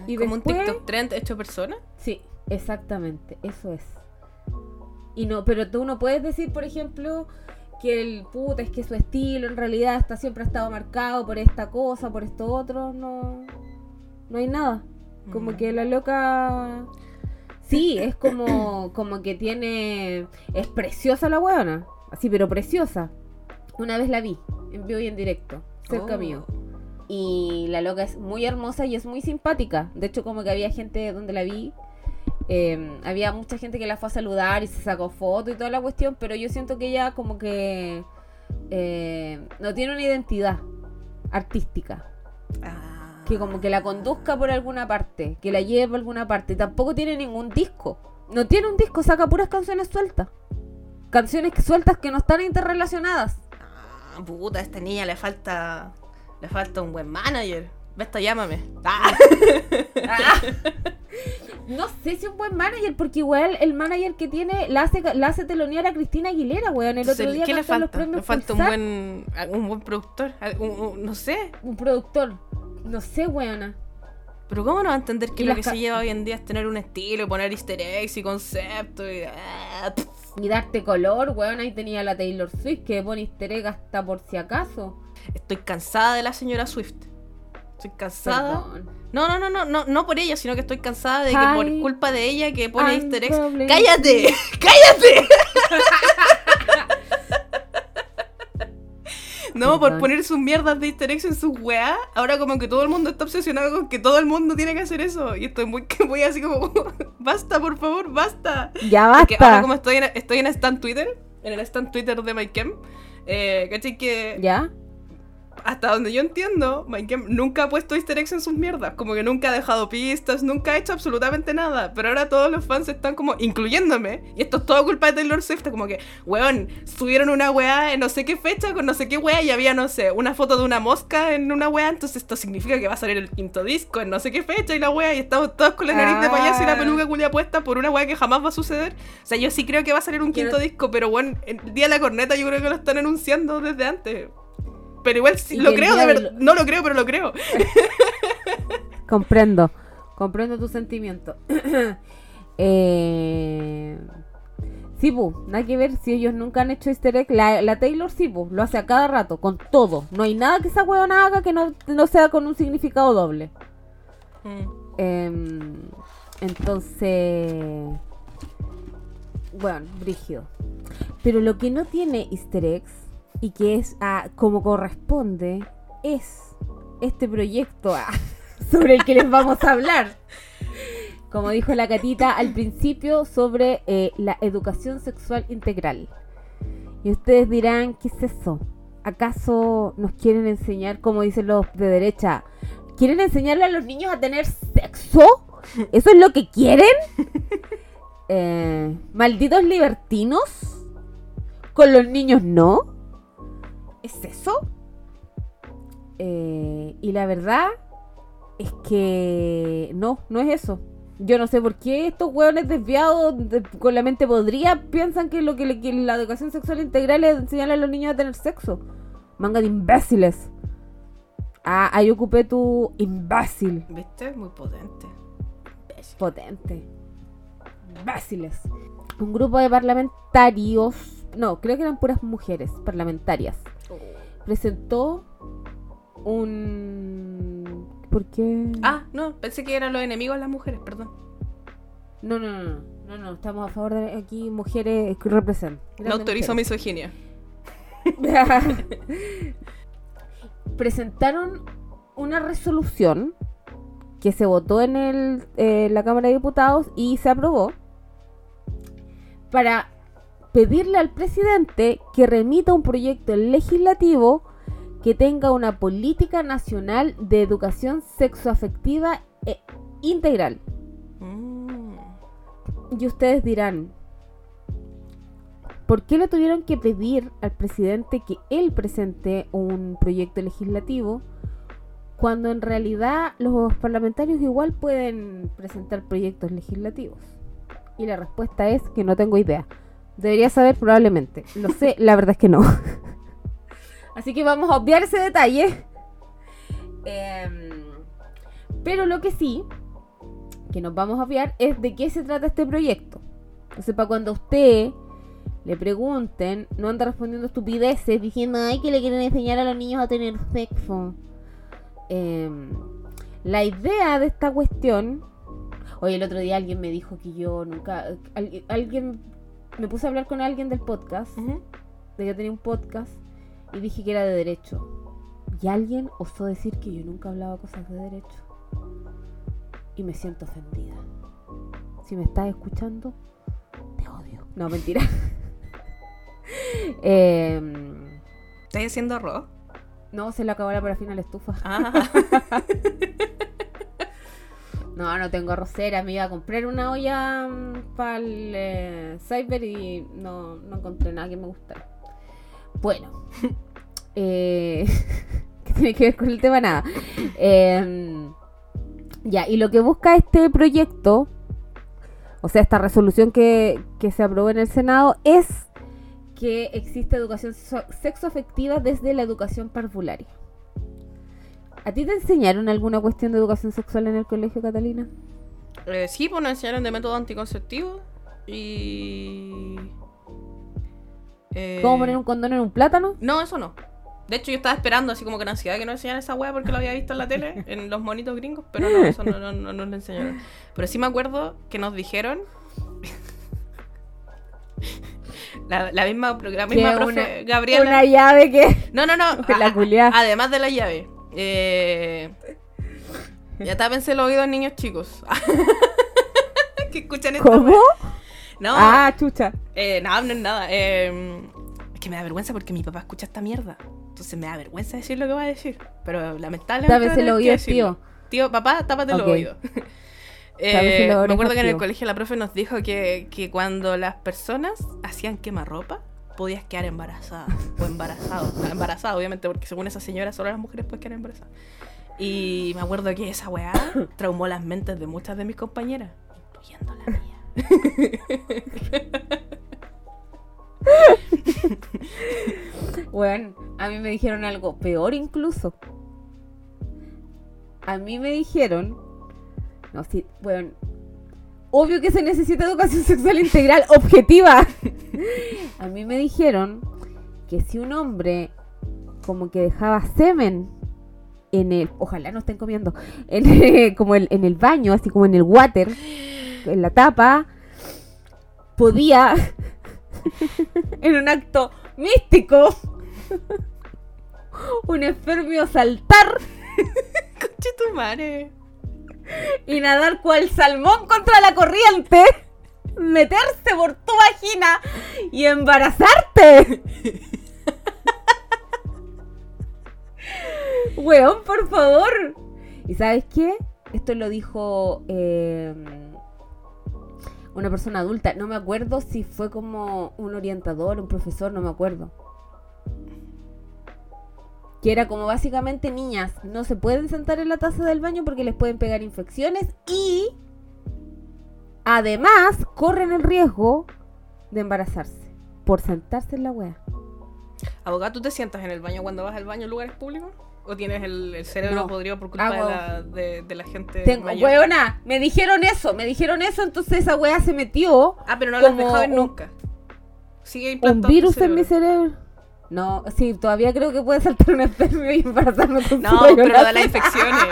Y Como después- un TikTok trend hecho persona. Sí, exactamente, eso es. Y no, pero tú no puedes decir, por ejemplo, que el puta es que su estilo en realidad está siempre ha estado marcado por esta cosa, por esto otro, no no hay nada. Como Mm. que la loca sí, es como [coughs] como que tiene es preciosa la weona, así pero preciosa. Una vez la vi en vivo y en directo, cerca Oh. mío. Y la loca es muy hermosa y es muy simpática. De hecho, como que había gente donde la vi. eh, había mucha gente que la fue a saludar y se sacó fotos y toda la cuestión. Pero yo siento que ella como que eh, no tiene una identidad artística. Ah. Que como que la conduzca por alguna parte. Que la lleve por alguna parte. Tampoco tiene ningún disco. No tiene un disco, saca puras canciones sueltas. Canciones sueltas que no están interrelacionadas. Ah, puta, a esta niña le falta. Le falta un buen manager. Vesta, llámame. [laughs] Ah. No sé si es un buen manager, porque igual el manager que tiene la hace, la hace telonear a Cristina Aguilera, weón. El otro Entonces, día ¿Qué le en los falta? premios Le falta un buen, un buen productor. Un- un- no sé. un productor. No sé, weona. Pero ¿cómo no va a entender que lo que se lleva hoy en día es tener un estilo, y poner easter eggs y conceptos y... ah. Y darte color, weón. Ahí tenía la Taylor Swift que pone easter egg hasta por si acaso. Estoy cansada de la señora Swift. Estoy cansada. No, no, no, no, no, no por ella, sino que estoy cansada de que por culpa de ella que pone easter eggs. ¡Cállate! [laughs] [laughs] ¡Cállate! [laughs] No, por poner sus mierdas de easter eggs en sus weas, ahora como que todo el mundo está obsesionado con que todo el mundo tiene que hacer eso. Y estoy muy, muy así como, basta, por favor, basta. Ya Porque ahora basta. como estoy en, estoy en stand Twitter, en el stand Twitter de MyChem, eh, ¿cachai? Que ¿Ya? Hasta donde yo entiendo, MyChem nunca ha puesto easter eggs en sus mierdas. Como que nunca ha dejado pistas, nunca ha hecho absolutamente nada. Pero ahora todos los fans están como, incluyéndome, y esto es todo culpa de Taylor Swift, como que, weón, subieron una weá en no sé qué fecha con no sé qué weá y había, no sé, una foto de una mosca en una weá, entonces esto significa que va a salir el quinto disco en no sé qué fecha y la weá, y estamos todos con la nariz de payaso y la Ah. peluca culia puesta por una weá que jamás va a suceder. O sea, yo sí creo que va a salir un quinto disco, pero bueno, el día de la corneta yo creo que lo están anunciando desde antes. Pero igual sí, lo creo, de verdad. No lo creo, pero lo creo. [laughs] Comprendo. Comprendo tu sentimiento. [clears throat] eh... Sí, bu, nada que ver si ellos nunca han hecho easter egg. La, la Taylor sí, bu, lo hace a cada rato, con todo. No hay nada que esa huevona haga que no, no sea con un significado doble. Em, entonces, bueno, brígido. Pero lo que no tiene easter eggs y que es ah, como corresponde es este proyecto ah, [laughs] sobre el que les vamos a hablar. Como dijo la catita al principio sobre eh, la educación sexual integral. Y ustedes dirán, ¿qué es eso? ¿Acaso nos quieren enseñar, como dicen los de derecha, quieren enseñarle a los niños a tener sexo? ¿Eso es lo que quieren? [laughs] Eh, ¿Malditos libertinos? ¿Con los niños no? ¿Es eso? Eh, y la verdad es que no, no es eso. Yo no sé por qué estos hueones desviados de- con la mente podría piensan que lo que, la educación sexual integral es enseñarle a los niños a tener sexo. Manga de imbéciles. Ah, ahí ocupé tu imbécil. ¿Viste? Muy potente. Potente. Imbéciles. Un grupo de parlamentarios, no, creo que eran puras mujeres parlamentarias, presentó un... ¿Por qué? Ah, no, pensé que eran los enemigos de las mujeres, perdón. No, no, no, no, no, no, estamos a favor de aquí mujeres que representan. No autorizo misoginia. [laughs] Presentaron una resolución que se votó en el, eh, la Cámara de Diputados y se aprobó para pedirle al presidente que remita un proyecto legislativo que tenga una política nacional de educación sexoafectiva e integral. Mm. Y ustedes dirán, ¿por qué le tuvieron que pedir al presidente que él presente un proyecto legislativo cuando en realidad los parlamentarios igual pueden presentar proyectos legislativos? Y la respuesta es que no tengo idea. Debería saber probablemente. Lo sé, la verdad es que no. [laughs] Así que vamos a obviar ese detalle. Em, pero lo que sí, que nos vamos a obviar, es de qué se trata este proyecto. Entonces, para cuando usted le pregunten, no anda respondiendo estupideces diciendo, ay, que le quieren enseñar a los niños a tener sexo. Em, la idea de esta cuestión. Oye, el otro día alguien me dijo que yo nunca. al- alguien. Me puse a hablar con alguien del podcast. De que tenía un podcast. Y dije que era de derecho. Y alguien osó decir que yo nunca hablaba cosas de derecho. Y me siento ofendida. Si me estás escuchando, te odio. No, mentira. [laughs] Em, ¿Estás haciendo arroz? no, se le acabó la parafina a la estufa. Ah. [laughs] No, no tengo arrocera. Me iba a comprar una olla para el eh, cyber y no, no encontré nada que me gustara. Bueno, [laughs] eh, [laughs] ¿qué tiene que ver con el tema? Nada. Eh, ya, y lo que busca este proyecto, o sea, esta resolución que, que se aprobó en el Senado, es que existe educación sexoafectiva desde la educación parvularia. ¿A ti te enseñaron alguna cuestión de educación sexual en el colegio, Catalina? Eh, sí, pues nos enseñaron de método anticonceptivo y... eh, ¿Cómo poner un condón en un plátano? No, eso no. De hecho, yo estaba esperando así como que en ansiedad que nos enseñaran esa wea porque lo había visto en la tele, [laughs] en los monitos gringos, pero no, eso no, no, no nos lo enseñaron. Pero sí me acuerdo que nos dijeron... [laughs] la, la misma, la misma profe una- Gabriela... Una llave que... No, no, no. [laughs] La a-. Además de la llave. Eh, ya tápense los oídos, niños chicos. [laughs] que escuchan esta ¿Cómo? wea. No, Ah, chucha. eh, no, no es nada. Eh, es que me da vergüenza porque mi papá escucha esta mierda. Entonces me da vergüenza decir lo que va a decir. Pero lamentablemente. Tener los oídos, decirlo. Tío, papá, tápate Ok. [laughs] [laughs] los oídos. Eh, me acuerdo que en el tío. colegio la profe nos dijo que, que cuando las personas hacían quemarropa, podías quedar embarazada. O embarazado. No, embarazada, obviamente, porque según esa señora, solo las mujeres pueden quedar embarazadas. Y me acuerdo que esa weá [coughs] traumó las mentes de muchas de mis compañeras, incluyendo la mía. [laughs] Bueno, a mí me dijeron algo peor incluso. A mí me dijeron... No, sí, bueno... Obvio que se necesita educación [laughs] sexual integral, objetiva. [laughs] A mí me dijeron que si un hombre como que dejaba semen en el... Ojalá no estén comiendo. [laughs] En como el- en el baño, así como en el water, en la tapa, podía, en un acto místico, un enfermio saltar Conche tu madre. Y nadar cual salmón contra la corriente, meterse por tu vagina y embarazarte. [laughs] Weón, por favor. ¿Y sabes qué? Esto lo dijo eh, una persona adulta. No me acuerdo si fue como un orientador, un profesor, no me acuerdo. Que era como básicamente niñas no se pueden sentar en la taza del baño porque les pueden pegar infecciones y además corren el riesgo de embarazarse por sentarse en la wea. Abogado, ¿tú te sientas en el baño cuando vas al baño en lugares públicos? ¿O tienes el, el cerebro No. podrido por culpa de, la, de, de la gente Tengo, mayor? weona, me dijeron eso, me dijeron eso, entonces esa wea se metió Ah, pero no lo has dejado un- nunca. Sigue un virus en mi cerebro. No, sí, todavía creo que puede saltar un enfermo y embarazarme con No, su pero de las infecciones. [laughs]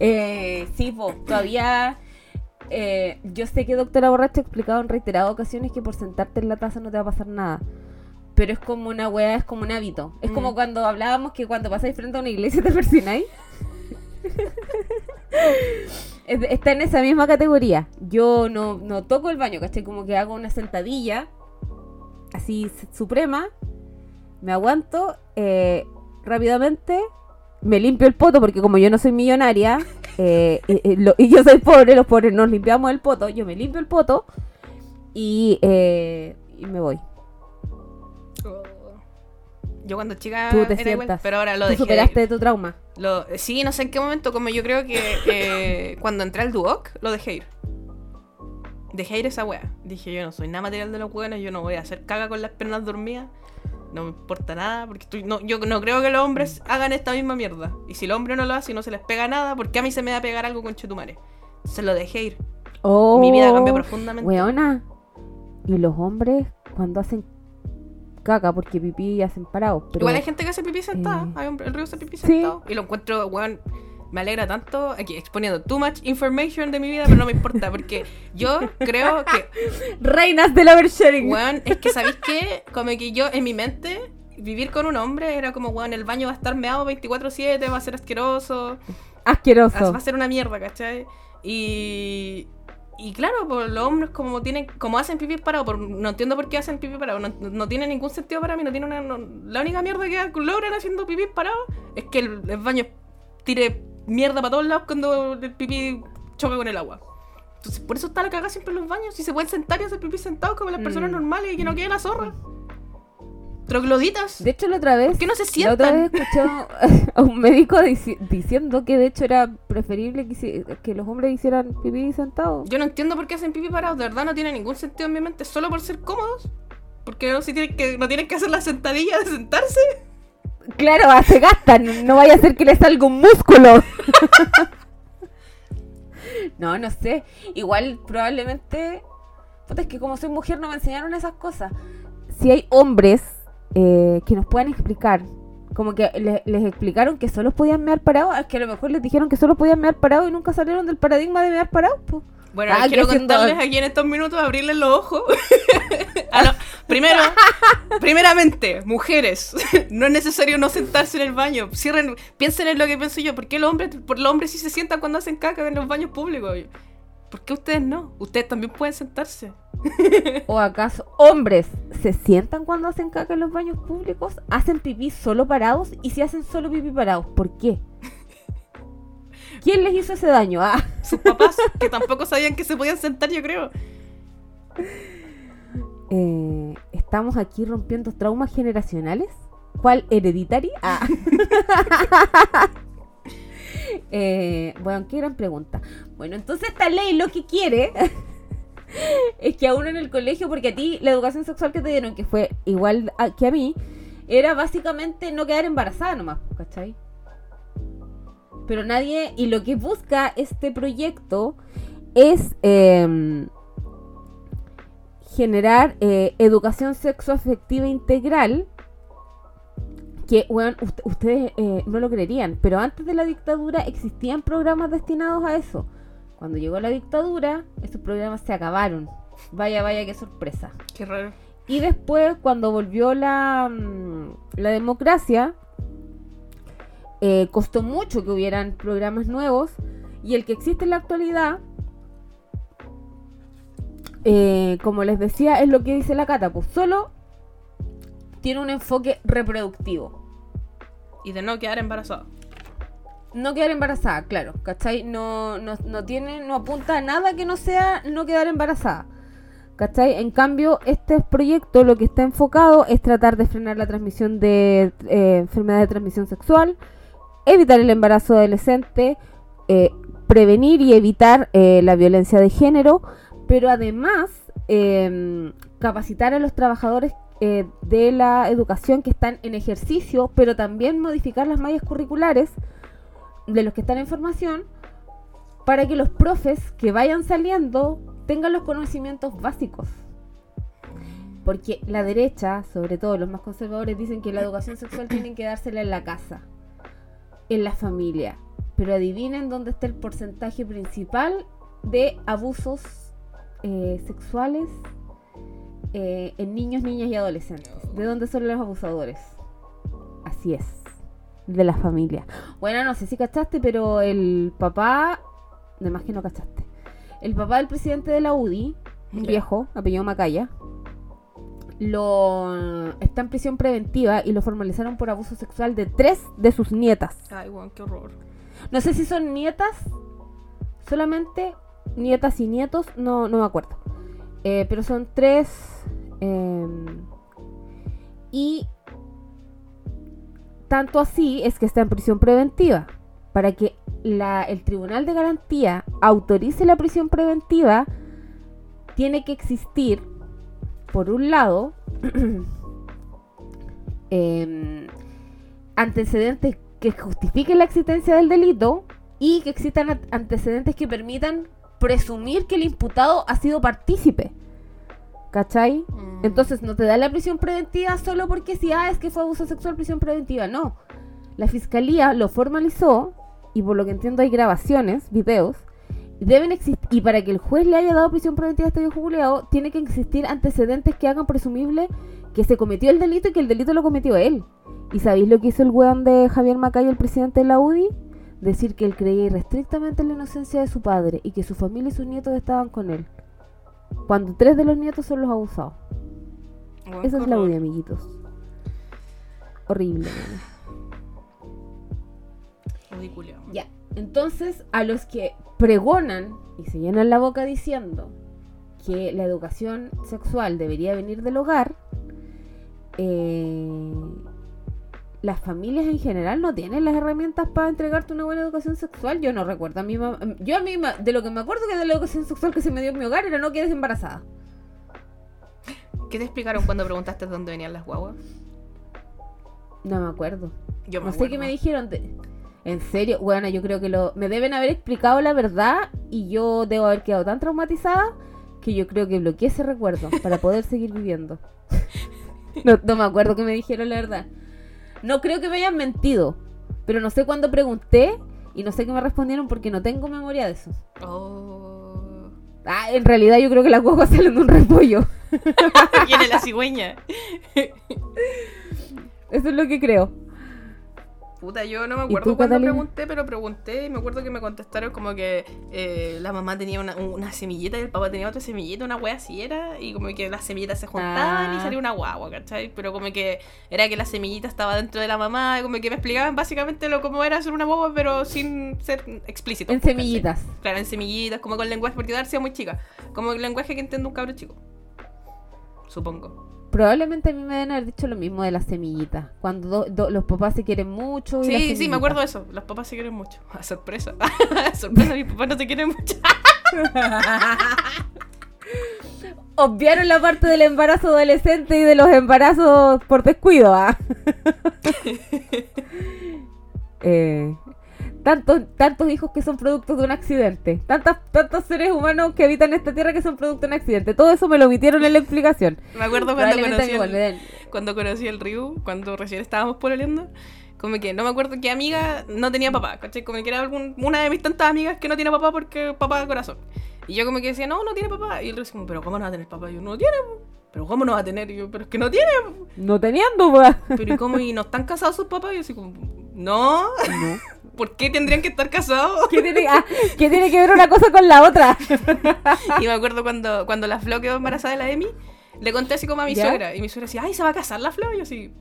Eh, sí, po, todavía. eh, yo sé que doctora Borracha ha explicado en reiteradas ocasiones que por sentarte en la taza no te va a pasar nada. Pero es como una weá, es como un hábito. Es como Mm. cuando hablábamos que cuando pasáis frente a una iglesia te persináis. [laughs] Es- Está en esa misma categoría. Yo no, no toco el baño, ¿cachai? Como que hago una sentadilla así suprema, me aguanto eh, rápidamente, me limpio el poto porque como yo no soy millonaria [laughs] eh, lo- y yo soy pobre, los pobres nos limpiamos el poto, yo me limpio el poto y, eh, y me voy. Yo cuando chica Tú te era igual, pero ahora lo Tú dejé. de- superaste tu trauma. Lo, sí, no sé en qué momento, como yo creo que cuando entré al Duoc, lo dejé ir. Dejé ir esa wea. Dije, yo no soy nada material de los hueones, yo no voy a hacer caga con las piernas dormidas. No me importa nada, porque estoy, no, yo no creo que los hombres hagan esta misma mierda. Y si el hombre no lo hace y no se les pega nada, ¿por qué a mí se me va a pegar algo con chetumare? Se lo dejé ir. Oh, Mi vida cambió profundamente. Weona. Y los hombres cuando hacen caca porque pipí hacen parados. Pero Igual hay gente que hace pipí sentada. eh, Hay hombre- el río hace pipí sí. sentado. Y lo encuentro, weón. Me alegra tanto aquí exponiendo too much information de mi vida, pero no me importa, porque yo creo que [laughs] reinas del oversharing. Weón, es que ¿sabéis qué? Como que yo, en mi mente, vivir con un hombre era como, weón, el baño va a estar meado 24-7, va a ser asqueroso, Asqueroso. va a ser una mierda, ¿cachai? Y... Y claro, pues los hombres como tienen, como hacen pipí parado, por, no entiendo por qué hacen pipí parado, no, no tiene ningún sentido para mí, no tiene una, no- la única mierda que logran haciendo pipí parado es que el, el baño tire mierda para todos lados cuando el pipí choca con el agua. Entonces, por eso está la cagada siempre en los baños, si se pueden sentar y hacer pipí sentados como las personas Mm. normales y que no quede la zorra. Trogloditas. De hecho, la otra vez. ¿Por qué no se La otra sientan? vez escuché [laughs] a un médico dici- diciendo que de hecho era preferible que, que los hombres hicieran pipí sentados. Yo no entiendo por qué hacen pipí parados, de verdad no tiene ningún sentido en mi mente, solo por ser cómodos. Porque no, si tienen que, no tienen que hacer la sentadilla de sentarse. Claro, ah, se gastan. No vaya a ser que le salga un músculo. [laughs] no, no sé. Igual, probablemente. Puta, es que como soy mujer no me enseñaron esas cosas. Si hay hombres eh, que nos puedan explicar, como que le- les explicaron que solo podían mear parados, es que a lo mejor les dijeron que solo podían mear parados y nunca salieron del paradigma de mear parados, pues. Bueno, Ah, quiero contarles aquí en estos minutos, abrirles los ojos. [laughs] Ah, no. Primero, [laughs] primeramente, mujeres, [laughs] no es necesario no sentarse en el baño. Cierren, piensen en lo que pienso yo. ¿Por qué los hombres, por los hombres sí se sientan cuando hacen caca en los baños públicos? ¿Por qué ustedes no? Ustedes también pueden sentarse. ¿O acaso hombres se sientan cuando hacen caca en los baños públicos? ¿Hacen pipí solo parados? ¿Y si hacen solo pipí parados? ¿Por qué? ¿Quién les hizo ese daño? Ah, Sus papás, que tampoco sabían que se podían sentar, yo creo. eh, ¿Estamos aquí rompiendo traumas generacionales? ¿Cuál hereditaria? Ah. [laughs] Eh, bueno, qué gran pregunta. Bueno, entonces esta ley lo que quiere [laughs] es que a uno en el colegio, porque a ti la educación sexual que te dieron, que fue igual a- que a mí, era básicamente no quedar embarazada nomás, ¿cachai? Pero nadie, y lo que busca este proyecto es em, generar eh, educación sexoafectiva integral que, ust- ustedes eh, no lo creerían, pero antes de la dictadura existían programas destinados a eso. Cuando llegó la dictadura, esos programas se acabaron. Vaya, vaya, qué sorpresa. Qué raro. Y después, cuando volvió la, mm, la democracia, eh, costó mucho que hubieran programas nuevos. Y el que existe en la actualidad, eh, como les decía, es lo que dice la Cata, pues solo tiene un enfoque reproductivo. Y de no quedar embarazado. No quedar embarazada, claro, ¿cachai? No, no, no tiene, no apunta a nada que no sea no quedar embarazada. ¿Cachai? En cambio, este proyecto lo que está enfocado es tratar de frenar la transmisión de eh, enfermedades de transmisión sexual, evitar el embarazo adolescente, eh, prevenir y evitar eh, la violencia de género, pero además eh, capacitar a los trabajadores eh, de la educación que están en ejercicio, pero también modificar las mallas curriculares de los que están en formación para que los profes que vayan saliendo tengan los conocimientos básicos. Porque la derecha, sobre todo los más conservadores, dicen que la educación sexual tienen que dársela en la casa, en la familia. Pero adivinen dónde está el porcentaje principal de abusos eh, sexuales eh, en niños, niñas y adolescentes. ¿De dónde son los abusadores? Así es, de la familia. Bueno, no sé si cachaste, pero el papá, además que no cachaste, el papá del presidente de la UDI, un viejo, apellido Macaya, lo está en prisión preventiva y lo formalizaron por abuso sexual de tres de sus nietas. Ay, weón, qué horror. No sé si son nietas, solamente nietas y nietos, no, no me acuerdo. Eh, pero son tres. eh, y tanto así es que está en prisión preventiva. Para que la- el Tribunal de Garantía autorice la prisión preventiva, tiene que existir, por un lado, [clears throat] em, antecedentes que justifiquen la existencia del delito y que existan ant- antecedentes que permitan presumir que el imputado ha sido partícipe. ¿Cachai? Mm. Entonces no te da la prisión preventiva solo porque si, ah, es que fue abuso sexual, prisión preventiva. No. La fiscalía lo formalizó y por lo que entiendo hay grabaciones, videos. Y deben existir, y para que el juez le haya dado prisión preventiva a este viejo culiao, tiene que existir antecedentes que hagan presumible que se cometió el delito y que el delito lo cometió él. ¿Y sabéis lo que hizo el weón de Javier Macayo, el presidente de la UDI? Decir que él creía irrestrictamente en la inocencia de su padre y que su familia y sus nietos estaban con él. Cuando tres de los nietos son los abusados. Weón, Esa es la. UDI, amiguitos. Horrible, [sighs] culiao. Ya. Entonces, a los que pregonan y se llenan la boca diciendo que la educación sexual debería venir del hogar, eh, las familias en general no tienen las herramientas para entregarte una buena educación sexual. Yo no recuerdo a mi mamá. Yo a mí, de lo que me acuerdo que de la educación sexual que se me dio en mi hogar era no quedes embarazada. ¿Qué te explicaron cuando preguntaste de dónde venían las guaguas? No me acuerdo. Yo me No sé qué me dijeron. de- En serio, bueno, yo creo que lo me deben haber explicado la verdad y yo debo haber quedado tan traumatizada que yo creo que bloqueé ese recuerdo para poder seguir viviendo. [laughs] No, no me acuerdo qué me dijeron la verdad. No creo que me hayan mentido, pero no sé cuándo pregunté y no sé qué me respondieron porque no tengo memoria de eso. Oh. Ah, en realidad yo creo que las guaguas salen de un repollo. [laughs] Viene la cigüeña. Eso es lo que creo. Puta, yo no me ¿Y acuerdo Catalina? pregunté, pero pregunté y me acuerdo que me contestaron como que eh, la mamá tenía una, una semillita y el papá tenía otra semillita, una wea así era, y como que las semillitas se juntaban y Ah. salía una guagua, ¿cachai? Pero como que era que la semillita estaba dentro de la mamá, y como que me explicaban básicamente lo cómo era ser una guagua, pero sin ser explícito. En pues, ¿cachai? semillitas. Claro, en semillitas, como con lenguaje, porque Darcy era muy chica, como el lenguaje que entiende un cabro chico. Supongo. Probablemente a mí me deben haber dicho lo mismo de las semillitas. Cuando do- do- los papás se quieren mucho. Y Sí, sí, me acuerdo de eso. Los papás se quieren mucho. A [laughs] sorpresa. [laughs] sorpresa, mis papás no se quieren mucho. [laughs] Obviaron la parte del embarazo adolescente y de los embarazos por descuido, ¿ah? Eh, tantos, tantos hijos que son productos de un accidente. Tantas, tantos seres humanos que habitan esta tierra que son producto de un accidente. Todo eso me lo omitieron en la explicación. Me acuerdo cuando conocí, igual el, cuando conocí el Ryu, cuando recién estábamos pololeando. Como que no me acuerdo qué amiga no tenía papá, ¿cachai? Como que era algún- una de mis tantas amigas que no tiene papá porque papá de corazón. Y yo como que decía, no, no tiene papá. Y él decía, pero ¿cómo no va a tener papá? Y yo, no tiene. po". Pero ¿cómo no va a tener? Y yo, pero es que no tiene. po". No teniendo, pues. Pero ¿y cómo? ¿Y no están casados sus papás? Y yo así como, no. No. ¿Por qué tendrían que estar casados? ¿Qué tiene, ah, ¿Qué tiene que ver una cosa con la otra? [laughs] Y me acuerdo cuando, cuando la Flo quedó embarazada de la Emi, le conté así como a mi ¿Ya? suegra. Y mi suegra decía, ay, ¿se va a casar la Flo? Y yo así,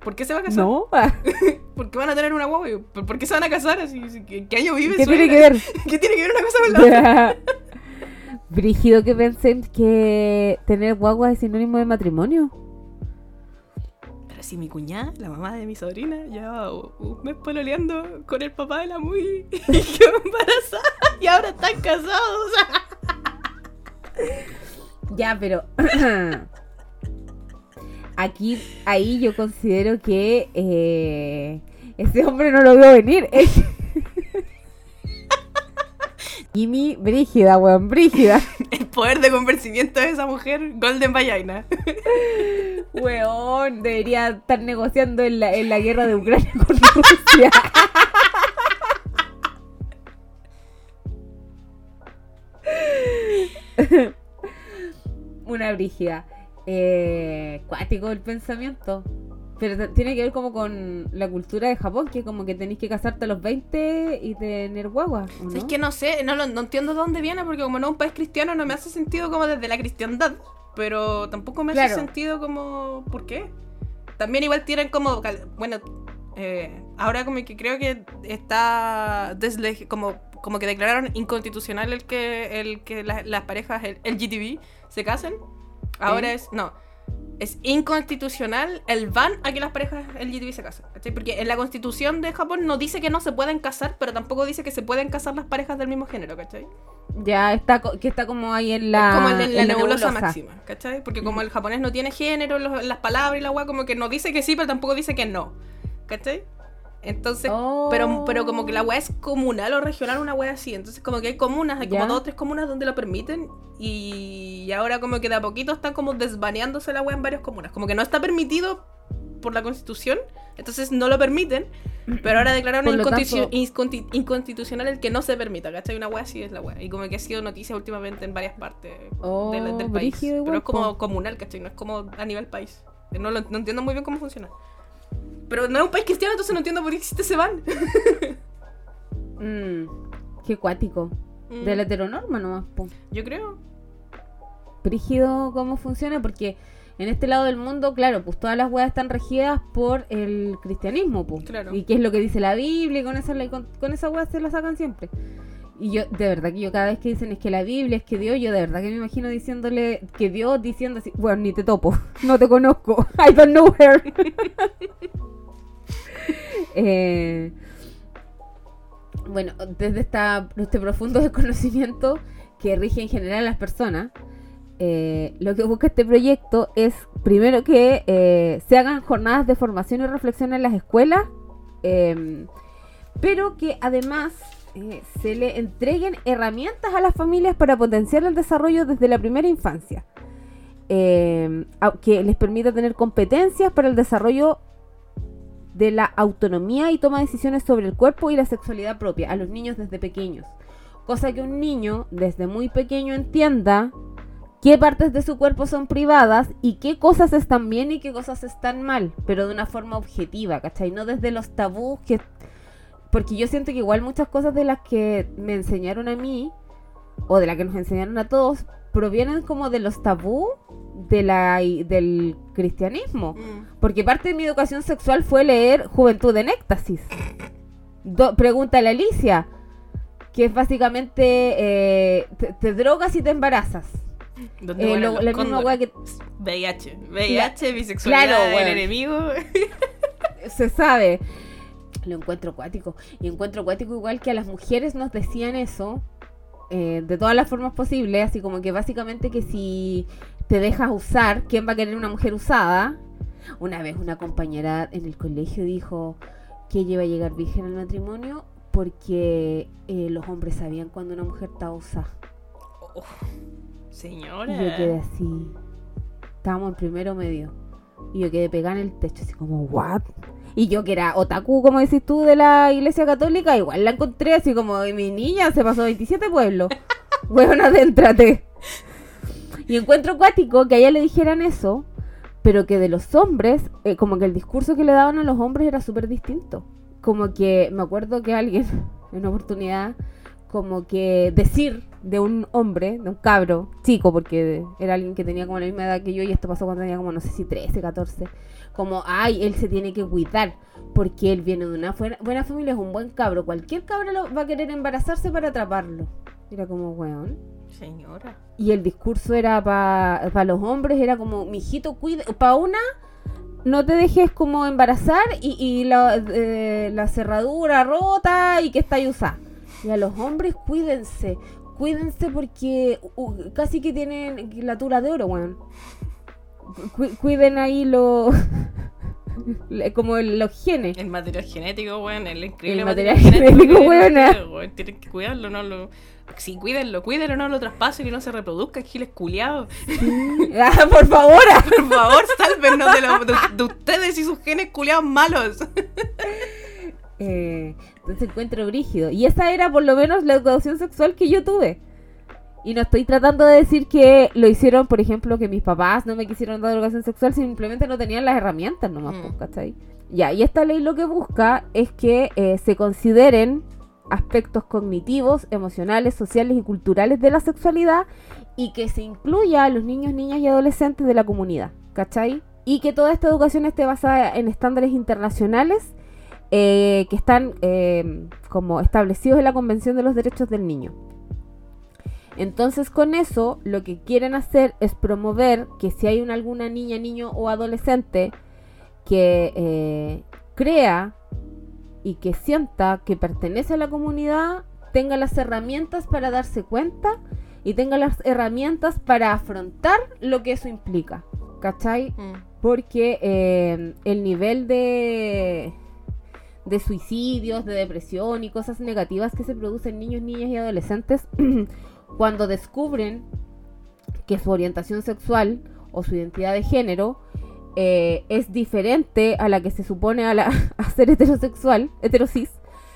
¿por qué se va a casar? No. [laughs] ¿Por qué van a tener una guagua? Yo, ¿Por qué se van a casar? Así, así, ¿qué, qué año vive ¿Qué suegra? tiene que ver? [laughs] ¿Qué tiene que ver una cosa con la otra? Brígido que pensen que tener guagua es sinónimo de matrimonio. Si mi cuñada, la mamá de mi sobrina, llevaba un mes pololeando con el papá de la muy [laughs] y quedó embarazada y ahora están casados. [laughs] Ya, pero [coughs] aquí, ahí yo considero que eh, ese hombre no lo vio venir. [laughs] Jimmy, brígida, weón, brígida. [laughs] El poder de convencimiento de esa mujer, Golden Vagina. [laughs] Weón, debería estar negociando en la, en la guerra de Ucrania [laughs] con Rusia. Una brígida. Eh, cuático el pensamiento. Pero tiene que ver como con la cultura de Japón, que como que tenéis que casarte a los 20 y tener guagua, ¿o Es no? que no sé, no, lo- no entiendo de dónde viene, porque como no es un país cristiano, no me hace sentido como desde la cristiandad. Pero tampoco me hace Claro. sentido como. ¿Por qué? También igual tienen como. Bueno, eh, ahora como que creo que está. como, como que declararon inconstitucional el que, el que la- las parejas el, LGTB se casen. Ahora ¿Eh? es. No. Es inconstitucional el ban a que las parejas LGTB se casen. ¿cachai? Porque en la constitución de Japón no dice que no se pueden casar, pero tampoco dice que se pueden casar las parejas del mismo género, ¿cachai? Ya está, que está como ahí en la, la, en nebulosa, máxima, ¿cachai? Porque como el japonés no tiene género, los- las palabras y la weá, como que no dice que sí, pero tampoco dice que no, ¿cachai? Entonces, Oh. pero, pero como que la weá es comunal o regional, una weá así. Entonces, como que hay comunas, hay como Ya. dos o tres comunas donde lo permiten. Y ahora, como que de a poquito están como desbaneándose la weá en varias comunas. Como que no está permitido por la constitución, entonces no lo permiten. Pero ahora declararon inconstitu- inconstitucional el que no se permita, ¿cachai? Una weá así es la weá. Y como que ha sido noticia últimamente en varias partes Oh, del, del país. Pero es como comunal, ¿cachai? No es como a nivel país. No, lo- no entiendo muy bien cómo funciona. Pero no es un país cristiano, entonces no entiendo por qué existe ese ban. [laughs] Mm, qué cuático. Mm, De la heteronorma nomás, po. Yo creo. Brígido cómo funciona, porque en este lado del mundo, claro, pues todas las weas están regidas por el cristianismo, pues. Claro. Y qué es lo que dice la Biblia, y con esa, con, con esa wea se la sacan siempre. Y yo, de verdad que yo cada vez que dicen es que la Biblia, es que Dios, yo de verdad que me imagino diciéndole, que Dios diciendo así, bueno, ni te topo, [laughs] no te conozco, [laughs] I don't know her. [laughs] Eh, bueno, desde este profundo desconocimiento que rige en general a las personas, eh, lo que busca este proyecto es, primero, que eh, se hagan jornadas de formación y reflexión en las escuelas, eh, pero que además eh, se le entreguen herramientas a las familias para potenciar el desarrollo desde la primera infancia, eh, que les permita tener competencias para el desarrollo de la autonomía y toma de decisiones sobre el cuerpo y la sexualidad propia a los niños desde pequeños. Cosa que un niño desde muy pequeño entienda qué partes de su cuerpo son privadas y qué cosas están bien y qué cosas están mal, pero de una forma objetiva, ¿cachai? No desde los tabús que... Porque yo siento que igual muchas cosas de las que me enseñaron a mí, o de las que nos enseñaron a todos, provienen como de los tabús de la, del cristianismo. Mm. Porque parte de mi educación sexual fue leer Juventud en Éxtasis. Do- pregúntale a Alicia, que es básicamente eh, te, te drogas y te embarazas. ¿Dónde Eh, lo- la misma weá que VIH. VIH, bisexualidad, Claro, el enemigo. [laughs] se sabe. Lo encuentro acuático. Y encuentro acuático igual que a las mujeres nos decían eso eh, de todas las formas posibles. Así como que básicamente que si te dejas usar, ¿quién va a querer una mujer usada? Una vez una compañera en el colegio dijo que ella iba a llegar virgen al matrimonio porque eh, los hombres sabían cuando una mujer estaba usada. Oh, Y señora. yo quedé así. Estábamos en primero medio. Y yo quedé pegada en el techo, así como, ¿what? Y yo que era otaku, como decís tú, de la iglesia católica, igual la encontré así como, mi niña se pasó 27 pueblos. [laughs] Weón, adéntrate. Y encuentro acuático que a ella le dijeran eso, pero que de los hombres, eh, como que el discurso que le daban a los hombres era súper distinto. Como que me acuerdo que alguien, [laughs] en una oportunidad, como que decir de un hombre, de un cabro, chico, porque era alguien que tenía como la misma edad que yo y esto pasó cuando tenía como, no sé si 13, 14, como, ay, él se tiene que cuidar porque él viene de una buena familia, es un buen cabro, cualquier cabro lo- va a querer embarazarse para atraparlo. Era como, weón. Señora. Y el discurso era para los hombres, era como, mijito, cuide, para una, no te dejes como embarazar y, y la, eh, la cerradura rota y que está ahí usada. Y a los hombres, cuídense, cuídense porque uh, casi que tienen la tula de oro, weón. Cu- cuiden ahí lo, [laughs] le- como los genes. El material genético, weón, el increíble El material genético, que weona. tienen, weón, Tienen que cuidarlo, no lo. Sí, cuídenlo, cuídenlo, no lo traspasen, que no se reproduzca, giles culiados. [laughs] Ah, por favor. ah. Por favor, sálvenos de, lo- de- de ustedes y sus genes culiados malos. Eh, entonces encuentro brígido. Y esa era por lo menos la educación sexual que yo tuve. Y no estoy tratando de decir que lo hicieron, por ejemplo, que mis papás no me quisieron dar educación sexual, simplemente no tenían las herramientas nomás, Mm. pues, ¿cachai? Ya, y esta ley lo que busca es que eh, se consideren aspectos cognitivos, emocionales, sociales y culturales de la sexualidad y que se incluya a los niños, niñas y adolescentes de la comunidad, ¿cachai? Y que toda esta educación esté basada en estándares internacionales eh, que están eh, como establecidos en la Convención de los Derechos del Niño. Entonces con eso lo que quieren hacer es promover que si hay una, alguna niña, niño o adolescente que eh, crea y que sienta que pertenece a la comunidad, tenga las herramientas para darse cuenta y tenga las herramientas para afrontar lo que eso implica. ¿Cachai? Mm. porque eh, el nivel de, de suicidios, de depresión y cosas negativas que se producen en niños, niñas y adolescentes [clears throat] cuando descubren que su orientación sexual o su identidad de género eh, es diferente a la que se supone a, la, [laughs] a ser heterosexual, heterosis,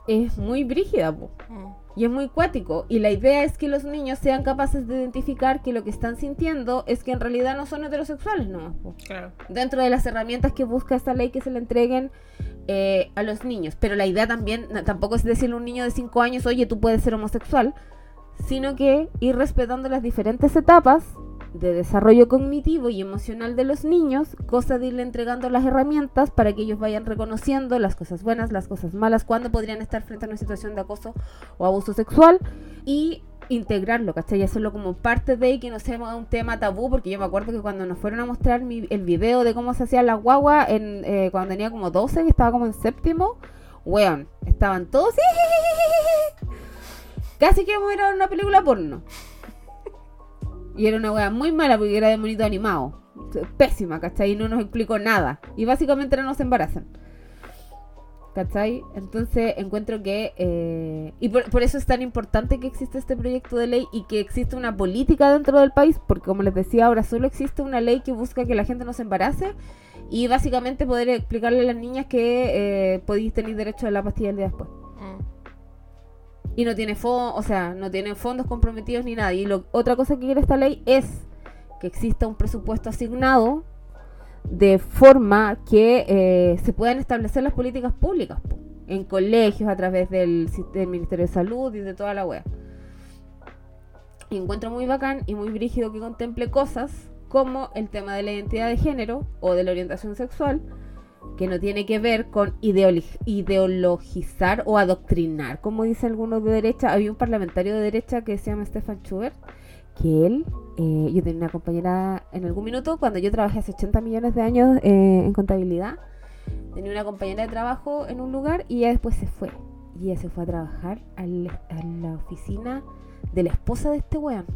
es muy brígida. po. Mm. Y es muy cuático. Y la idea es que los niños sean capaces de identificar que lo que están sintiendo es que en realidad no son heterosexuales nomás. Claro. Dentro de las herramientas que busca esta ley que se le entreguen eh, a los niños. Pero la idea también, tampoco es decirle a un niño de 5 años, oye, tú puedes ser homosexual. Sino que ir respetando las diferentes etapas de desarrollo cognitivo y emocional de los niños, cosa de irle entregando las herramientas para que ellos vayan reconociendo las cosas buenas, las cosas malas, cuándo podrían estar frente a una situación de acoso o abuso sexual y integrarlo, ¿cachai? Y hacerlo como parte de que no sea un tema tabú, porque yo me acuerdo que cuando nos fueron a mostrar el video de cómo se hacía la guagua eh, cuando tenía como 12, que estaba como en séptimo, weón, estaban todos casi que íbamos a ir una película porno. Y era una wea muy mala porque era de monito animado. Pésima, ¿cachai? Y no nos explicó nada. Y básicamente no nos embarazan. ¿Cachai? Entonces encuentro que... eh, y por, eso es tan importante que exista este proyecto de ley y que exista una política dentro del país, porque como les decía ahora, solo existe una ley que busca que la gente no se embarace y básicamente poder explicarle a las niñas que eh, podéis tener derecho a la pastilla el día después. Y no tiene fondos, o sea, no tiene fondos comprometidos ni nada. Y lo, otra cosa que quiere esta ley es que exista un presupuesto asignado de forma que eh, se puedan establecer las políticas públicas po, en colegios a través del, del Ministerio de Salud y de toda la wea. Y encuentro muy bacán y muy brígido que contemple cosas como el tema de la identidad de género o de la orientación sexual, que no tiene que ver con ideologizar o adoctrinar, como dicen algunos de derecha. Había un parlamentario de derecha que se llama Stefan Schubert, que él, eh, yo tenía una compañera en algún minuto, cuando yo trabajé hace 80 millones de años eh, en contabilidad, tenía una compañera de trabajo en un lugar y ella después se fue. Y ella se fue a trabajar a la oficina de la esposa de este weón.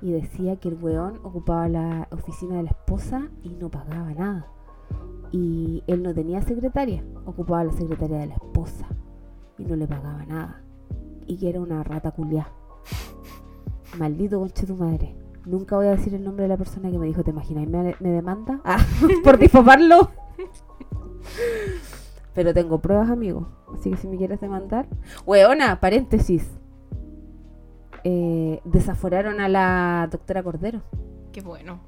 Y decía que el weón ocupaba la oficina de la esposa y no pagaba nada y él no tenía secretaria, ocupaba la secretaria de la esposa y no le pagaba nada. Y que era una rata culiá. [laughs] Maldito conche tu madre. Nunca voy a decir el nombre de la persona que me dijo, ¿te imaginas? ¿Me, me demanda? Ah, [laughs] por difamarlo. [laughs] Pero tengo pruebas, amigo. Así que si me quieres demandar. Weona, paréntesis. Eh, desaforaron a la doctora Cordero. Qué bueno.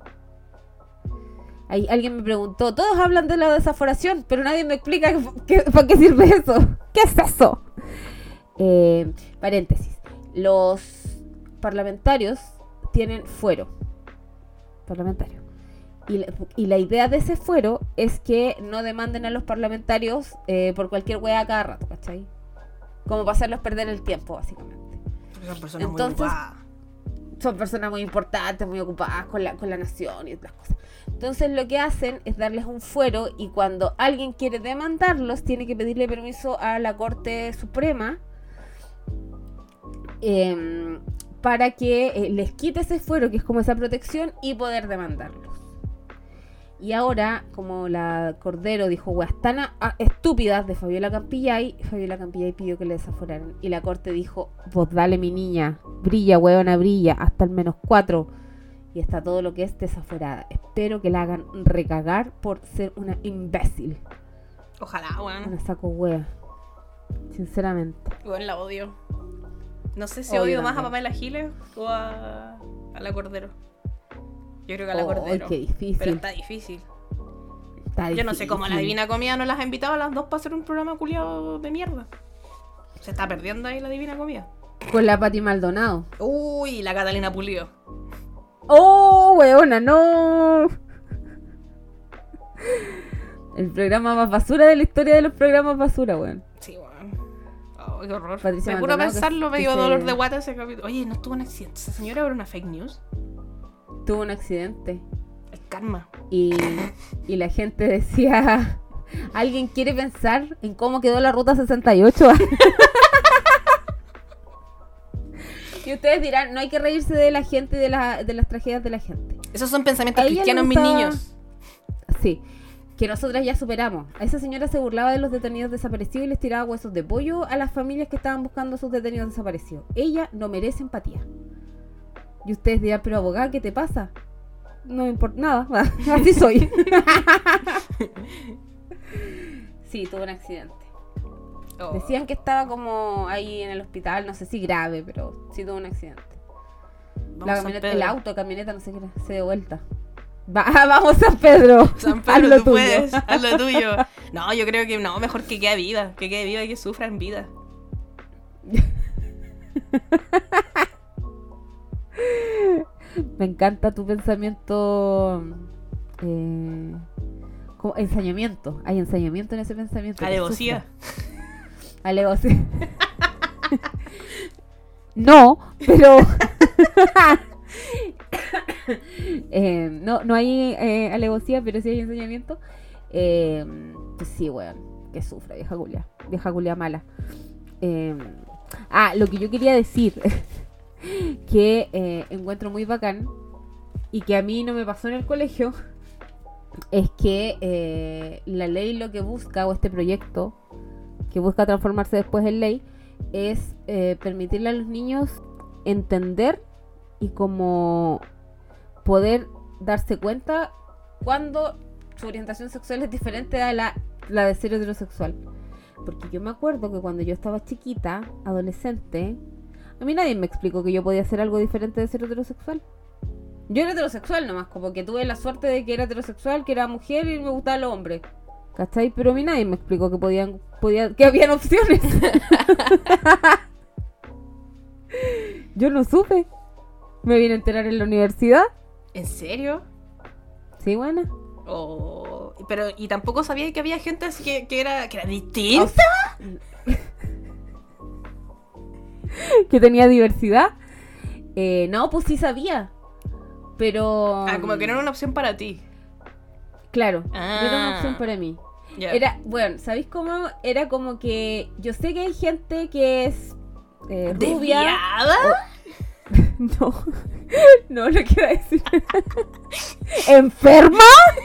Ahí alguien me preguntó, todos hablan de la desaforación, pero nadie me explica qué- para qué sirve eso. [laughs] ¿Qué es eso? Eh, paréntesis. Los parlamentarios tienen fuero. Parlamentario. Y la, y la idea de ese fuero es que no demanden a los parlamentarios eh, por cualquier wea a cada rato, ¿cachai? Como para hacerlos perder el tiempo, básicamente Son personas Entonces- muy ocupadas. son personas muy importantes, muy ocupadas con la, con la nación y otras cosas. Entonces lo que hacen es darles un fuero y cuando alguien quiere demandarlos tiene que pedirle permiso a la Corte Suprema em, para que eh, les quite ese fuero, que es como esa protección, y poder demandarlos. Y ahora, como la Cordero dijo, weas tan estúpidas de Fabiola Campillay, Fabiola Campillay pidió que le desaforaran. Y la Corte dijo, vos dale mi niña, brilla, huevona, brilla, hasta el menos cuatro. Y está todo lo que es desaforada. Espero que la hagan recagar por ser una imbécil. Ojalá, weón. Una saco hueá. Sinceramente. Weón, la odio. No sé si odio más a. Pamela Giles o a, a la Cordero. Yo creo que a la Oh, Cordero. qué difícil. Pero está difícil. Está Yo no sé cómo la. Divina Comida no las ha invitado a las dos para hacer un programa culiado de mierda. Se está perdiendo ahí la Divina Comida. Con la Pati Maldonado. Uy, la Catalina Pulido. ¡Oh, weona, no! El programa más basura de la historia de los programas basura, weón. Sí, weón. Oh, qué horror. Patricia me puro pensarlo, me dio se- dolor de guata ese capítulo. Oye, no estuvo en accidente. Esa señora era una fake news. Tuvo un accidente. El karma. Y, y la gente decía, [laughs] ¿alguien quiere pensar en cómo quedó la ruta 68? [laughs] y ustedes dirán, no hay que reírse de la gente y de, la- de las tragedias de la gente. Esos son pensamientos cristianos, mis niños. Sí, que nosotras ya superamos. A esa señora se burlaba de los detenidos desaparecidos y les tiraba huesos de pollo a las familias que estaban buscando a sus detenidos desaparecidos. Ella no merece empatía. Y ustedes dirán, pero abogada, ¿qué te pasa? No me importa nada, [laughs] así soy. [laughs] sí, tuvo un accidente. Oh. Decían que estaba como ahí en el hospital, no sé si grave, pero sí tuvo un accidente. La camioneta, el auto, camioneta, no sé qué, era, se dio vuelta. Va- [laughs] vamos San Pedro. San haz Pedro, lo tú tuyo. puedes, haz lo [laughs] tuyo. No, yo creo que no, mejor que quede viva, que quede viva y que sufra en vida. [laughs] Me encanta tu pensamiento. Eh, como ensañamiento. Hay ensañamiento en ese pensamiento. Alevosía. Alevosía. [laughs] no, pero. [laughs] Eh, no, no hay eh, alevosía, pero sí hay ensañamiento. Eh, pues sí, weón. Que sufra, vieja culia. Vieja culia mala. Eh, ah, lo que yo quería decir. [laughs] que eh, encuentro muy bacán y que a mí no me pasó en el colegio es que la ley lo que busca o este proyecto que busca transformarse después en ley es eh, permitirle a los niños entender y como poder darse cuenta cuando su orientación sexual es diferente a la, la de ser heterosexual. Porque yo me acuerdo que cuando yo estaba chiquita, adolescente, a mí nadie me explicó que yo podía hacer algo diferente de ser heterosexual. Yo era heterosexual nomás, como que tuve la suerte de que era heterosexual, que era mujer y me gustaban los hombres. ¿Cachai? Pero a mí nadie me explicó que podían, podía, que habían opciones. [laughs] yo no supe. Me vine a enterar en la universidad. ¿En serio? Sí, buena. Oh, pero, y tampoco sabía que había gente así que, que era, que era distinta. [laughs] que tenía diversidad. Eh, no, pues sí sabía. Pero. Ah, como que no era una opción para ti. Claro, no era una Ah. opción para mí. Era, bueno, ¿sabéis cómo? Era como que. Yo sé que hay gente que es eh, rubia. ¿Desviada? [laughs] No, no, no quiero decir. [laughs] ¿Enferma? [laughs]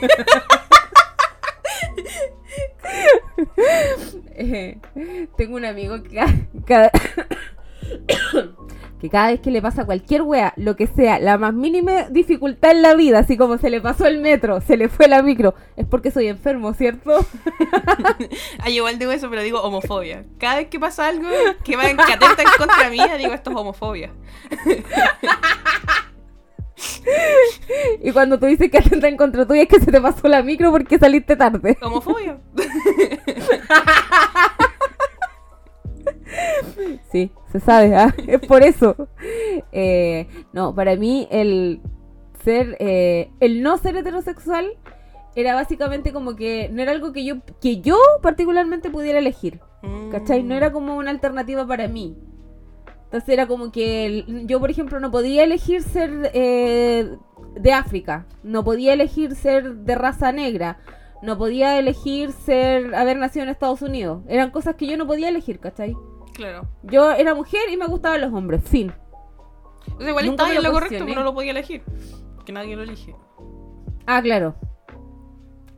Eh, tengo un amigo que cada- que cada vez que le pasa cualquier wea, lo que sea, la más mínima dificultad en la vida, así como se le pasó el metro, se le fue la micro, es porque soy enfermo, ¿cierto? [laughs] Ah, igual digo eso, pero digo homofobia. Cada vez que pasa algo que va en que atenta en contra mía, digo esto es homofobia. [laughs] Y cuando tú dices que atenta en contra tuya es que se te pasó la micro porque saliste tarde. Homofobia. [laughs] Sí, se sabe, ¿ah? [laughs] es por eso. Eh, no, para mí el ser, eh, el no ser heterosexual era básicamente como que no era algo que yo, que yo particularmente pudiera elegir, ¿cachai? No era como una alternativa para mí. Entonces era como que el- yo, por ejemplo, no podía elegir ser eh, de África, no podía elegir ser de raza negra, no podía elegir ser, haber nacido en Estados Unidos. Eran cosas que yo no podía elegir, ¿cachai? Claro. Yo era mujer y me gustaban los hombres, fin. O sea, igual Nunca estaba en lo correcto, pero no lo podía elegir. Que nadie lo elige. Ah, claro.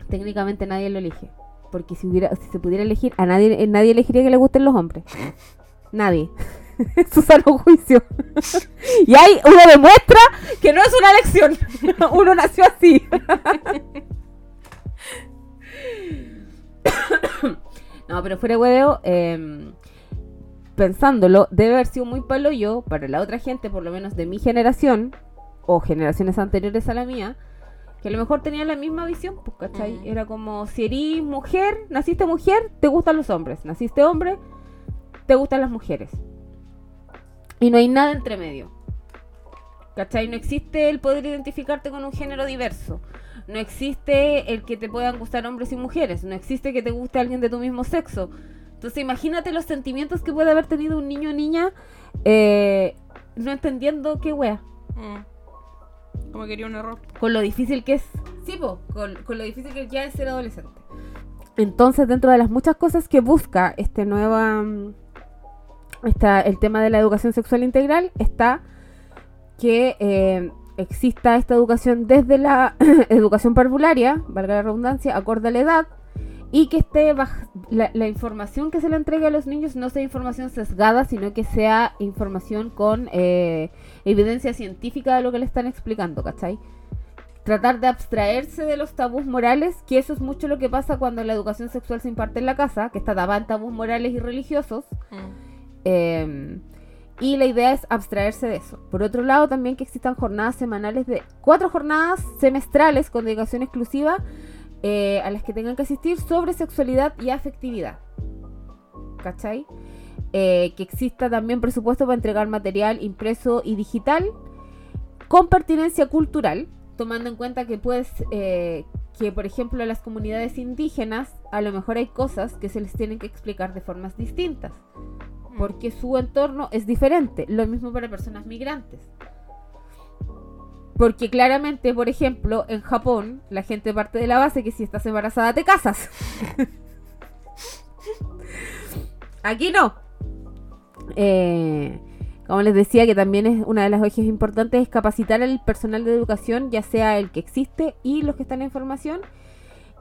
Técnicamente nadie lo elige. Porque si hubiera, si se pudiera elegir, a nadie, eh, nadie elegiría que le gusten los hombres. [laughs] Nadie. [laughs] Es su sano juicio. [laughs] y ahí uno demuestra que no es una elección. uno nació así. [coughs] no, pero fuera de hueveo, eh, pensándolo, debe haber sido muy palo yo para la otra gente, por lo menos de mi generación, o generaciones anteriores a la mía, que a lo mejor tenían la misma visión, pues, ¿cachai? Era como, si eres mujer, naciste mujer, te gustan los hombres, naciste hombre, te gustan las mujeres. Y no hay nada entre medio. ¿Cachai? No existe el poder identificarte con un género diverso. No existe el que te puedan gustar hombres y mujeres. No existe que te guste alguien de tu mismo sexo. Entonces imagínate los sentimientos que puede haber tenido un niño o niña eh, no entendiendo qué wea. Mm. Como quería un error. Con lo difícil que es. Sí, po, con, con lo difícil que ya es ser adolescente. Entonces, dentro de las muchas cosas que busca este nueva. mm, Está el tema de la educación sexual integral, está que eh, exista esta educación desde la [clears throat] educación parvularia, valga la redundancia, acorde a la edad, y que esté la, la información que se le entregue a los niños no sea información sesgada, sino que sea información con eh, evidencia científica de lo que le están explicando, ¿cachai? Tratar de abstraerse de los tabús morales, que eso es mucho lo que pasa cuando la educación sexual se imparte en la casa, que está dada en tabús morales y religiosos, Mm. eh, y la idea es abstraerse de eso. Por otro lado, también que existan jornadas semanales de cuatro jornadas semestrales con dedicación exclusiva eh, a las que tengan que asistir sobre sexualidad y afectividad. ¿Cachai? Eh, que exista también presupuesto para entregar material impreso y digital con pertinencia cultural, tomando en cuenta que pues eh, que por ejemplo a las comunidades indígenas a lo mejor hay cosas que se les tienen que explicar de formas distintas porque su entorno es diferente. Lo mismo para personas migrantes. Porque claramente, por ejemplo, en Japón, la gente parte de la base que si estás embarazada te casas. [laughs] Aquí no. Eh, como les decía, que también es una de las ejes importantes es capacitar al personal de educación, ya sea el que existe y los que están en formación,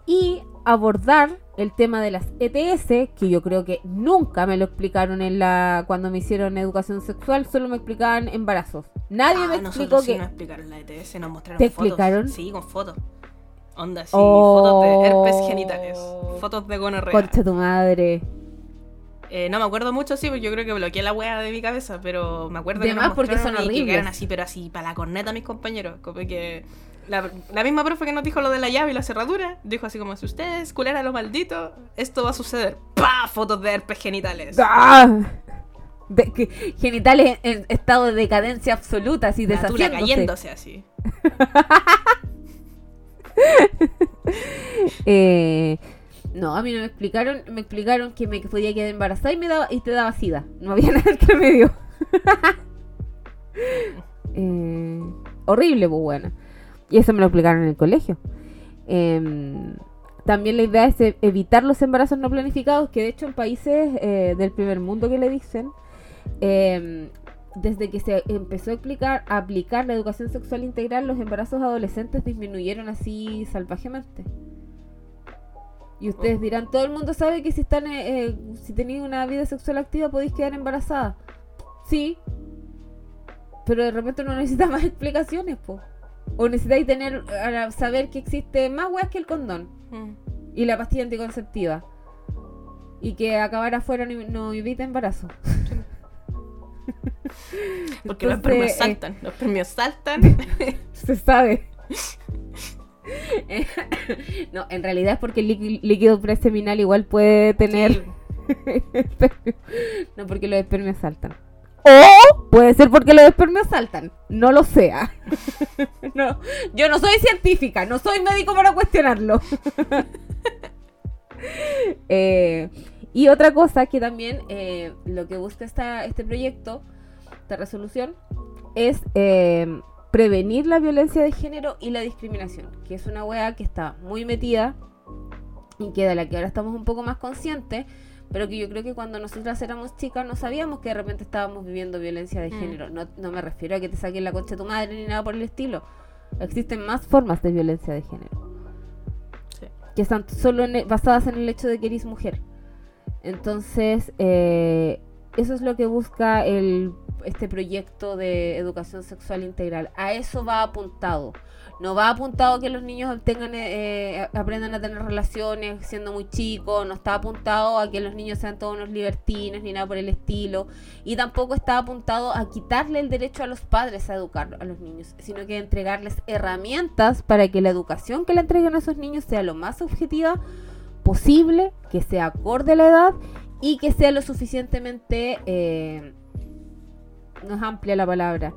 y abordar el tema de las ETS, que yo creo que nunca me lo explicaron en la cuando me hicieron educación sexual, solo me explicaban embarazos. Nadie Ah, me explicó sí que nos explicaron la ETS, nos mostraron ¿Te fotos. explicaron? Sí, con fotos. Onda, sí, Oh. fotos de herpes genitales. Fotos de gonorrea. concha tu madre. Eh, no me acuerdo mucho, sí, porque yo creo que bloqueé la wea de mi cabeza, pero me acuerdo De que más, nos porque son horribles. así, pero así, para la corneta mis compañeros. Como que la, la misma profe que nos dijo lo de la llave y la cerradura, dijo así como, si ustedes culeran a lo maldito, esto va a suceder. ¡Pah! Fotos de herpes genitales. ¡Ah! De- que- genitales en estado de decadencia absoluta, así deshaciéndose. cayéndose así. [laughs] Eh, no, a mí no me explicaron, me explicaron que me podía quedar embarazada y me daba y te daba sida. No había [laughs] nada entre medio. [laughs] Eh, horrible, pues bueno. Y eso me lo explicaron en el colegio. Em, también la idea es e- evitar los embarazos no planificados, que de hecho en países eh, del primer mundo que le dicen, em, desde que se empezó a aplicar, aplicar la educación sexual integral, los embarazos adolescentes disminuyeron así salvajemente. Y ustedes dirán, todo el mundo sabe que si están, eh, eh, si tenéis una vida sexual activa podéis quedar embarazada. Sí, pero de repente uno necesita [laughs] más explicaciones, po. O necesitáis tener, saber que existe más weas que el condón Mm. y la pastilla anticonceptiva. Y que acabar afuera no, no evita embarazo. [laughs] Porque los premios eh, saltan. Los premios saltan. [laughs] Se sabe. [laughs] no, en realidad es porque el líqui- líquido preseminal igual puede tener Sí. No, porque los espermios saltan. O puede ser porque los espermios saltan. No lo sea. [laughs] no, yo no soy científica, no soy médico para cuestionarlo. [laughs] Eh, y otra cosa que también eh, lo que busca esta, este proyecto, esta resolución, es eh, prevenir la violencia de género y la discriminación, que es una wea que está muy metida y que de la que ahora estamos un poco más conscientes, pero que yo creo que cuando nosotras éramos chicas no sabíamos que de repente estábamos viviendo violencia de Mm. género. No, no me refiero a que te saquen la concha de tu madre ni nada por el estilo. Existen más formas de violencia de género Sí. que están solo en- basadas en el hecho de que eres mujer. Entonces, eh, eso es lo que busca el este proyecto de educación sexual integral. A eso va apuntado. No va apuntado que los niños tengan, eh, aprendan a tener relaciones siendo muy chicos, no está apuntado a que los niños sean todos unos libertines ni nada por el estilo, y tampoco está apuntado a quitarle el derecho a los padres a educar a los niños, sino que entregarles herramientas para que la educación que le entreguen a esos niños sea lo más objetiva posible, que sea acorde a la edad y que sea lo suficientemente... Eh, no es amplia la palabra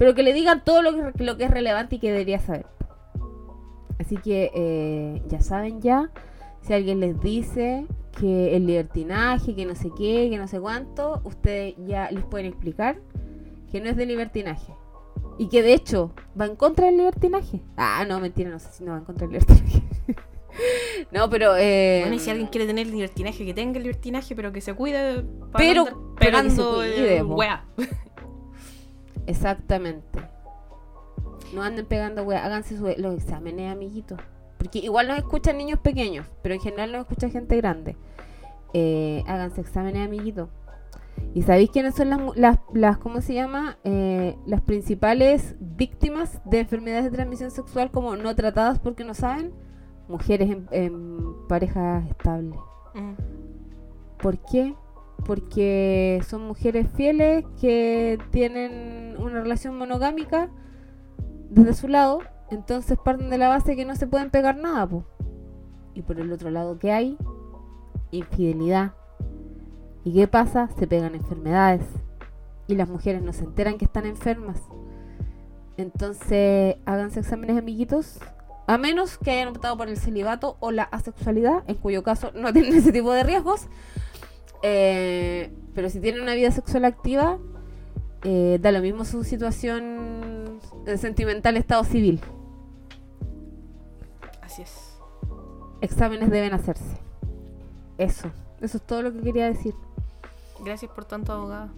pero que le digan todo lo que, lo que es relevante y que debería saber. Así que eh, ya saben ya, si alguien les dice que el libertinaje, que no sé qué, que no sé cuánto, ustedes ya les pueden explicar que no es de libertinaje. Y que de hecho va en contra del libertinaje. Ah, no, mentira, no sé si no va en contra del libertinaje. [laughs] no, pero. Eh, bueno, y si alguien quiere tener libertinaje, que tenga el libertinaje, pero que se cuide. Para pero, pegando pero Exactamente. No anden pegando weá, háganse los exámenes, amiguitos. Porque igual nos escuchan niños pequeños, pero en general nos escucha gente grande. Eh, háganse exámenes, amiguitos. ¿Y sabéis quiénes son las, las, las ¿cómo se llama? Eh, las principales víctimas de enfermedades de transmisión sexual como no tratadas porque no saben? Mujeres en, parejas estables. Mm. ¿Por qué? Porque son mujeres fieles que tienen una relación monogámica desde su lado, entonces parten de la base que no se pueden pegar nada, Y por el otro lado, ¿qué hay? Infidelidad. ¿Y qué pasa? Se pegan enfermedades. Y las mujeres no se enteran que están enfermas. Entonces, háganse exámenes, amiguitos. A menos que hayan optado por el celibato o la asexualidad, en cuyo caso no [laughs] tienen ese tipo de riesgos. Eh, pero si tienen una vida sexual activa, eh, da lo mismo su situación sentimental, estado civil. Así es. Exámenes deben hacerse. Eso. Eso es todo lo que quería decir. Gracias por tanto, abogada.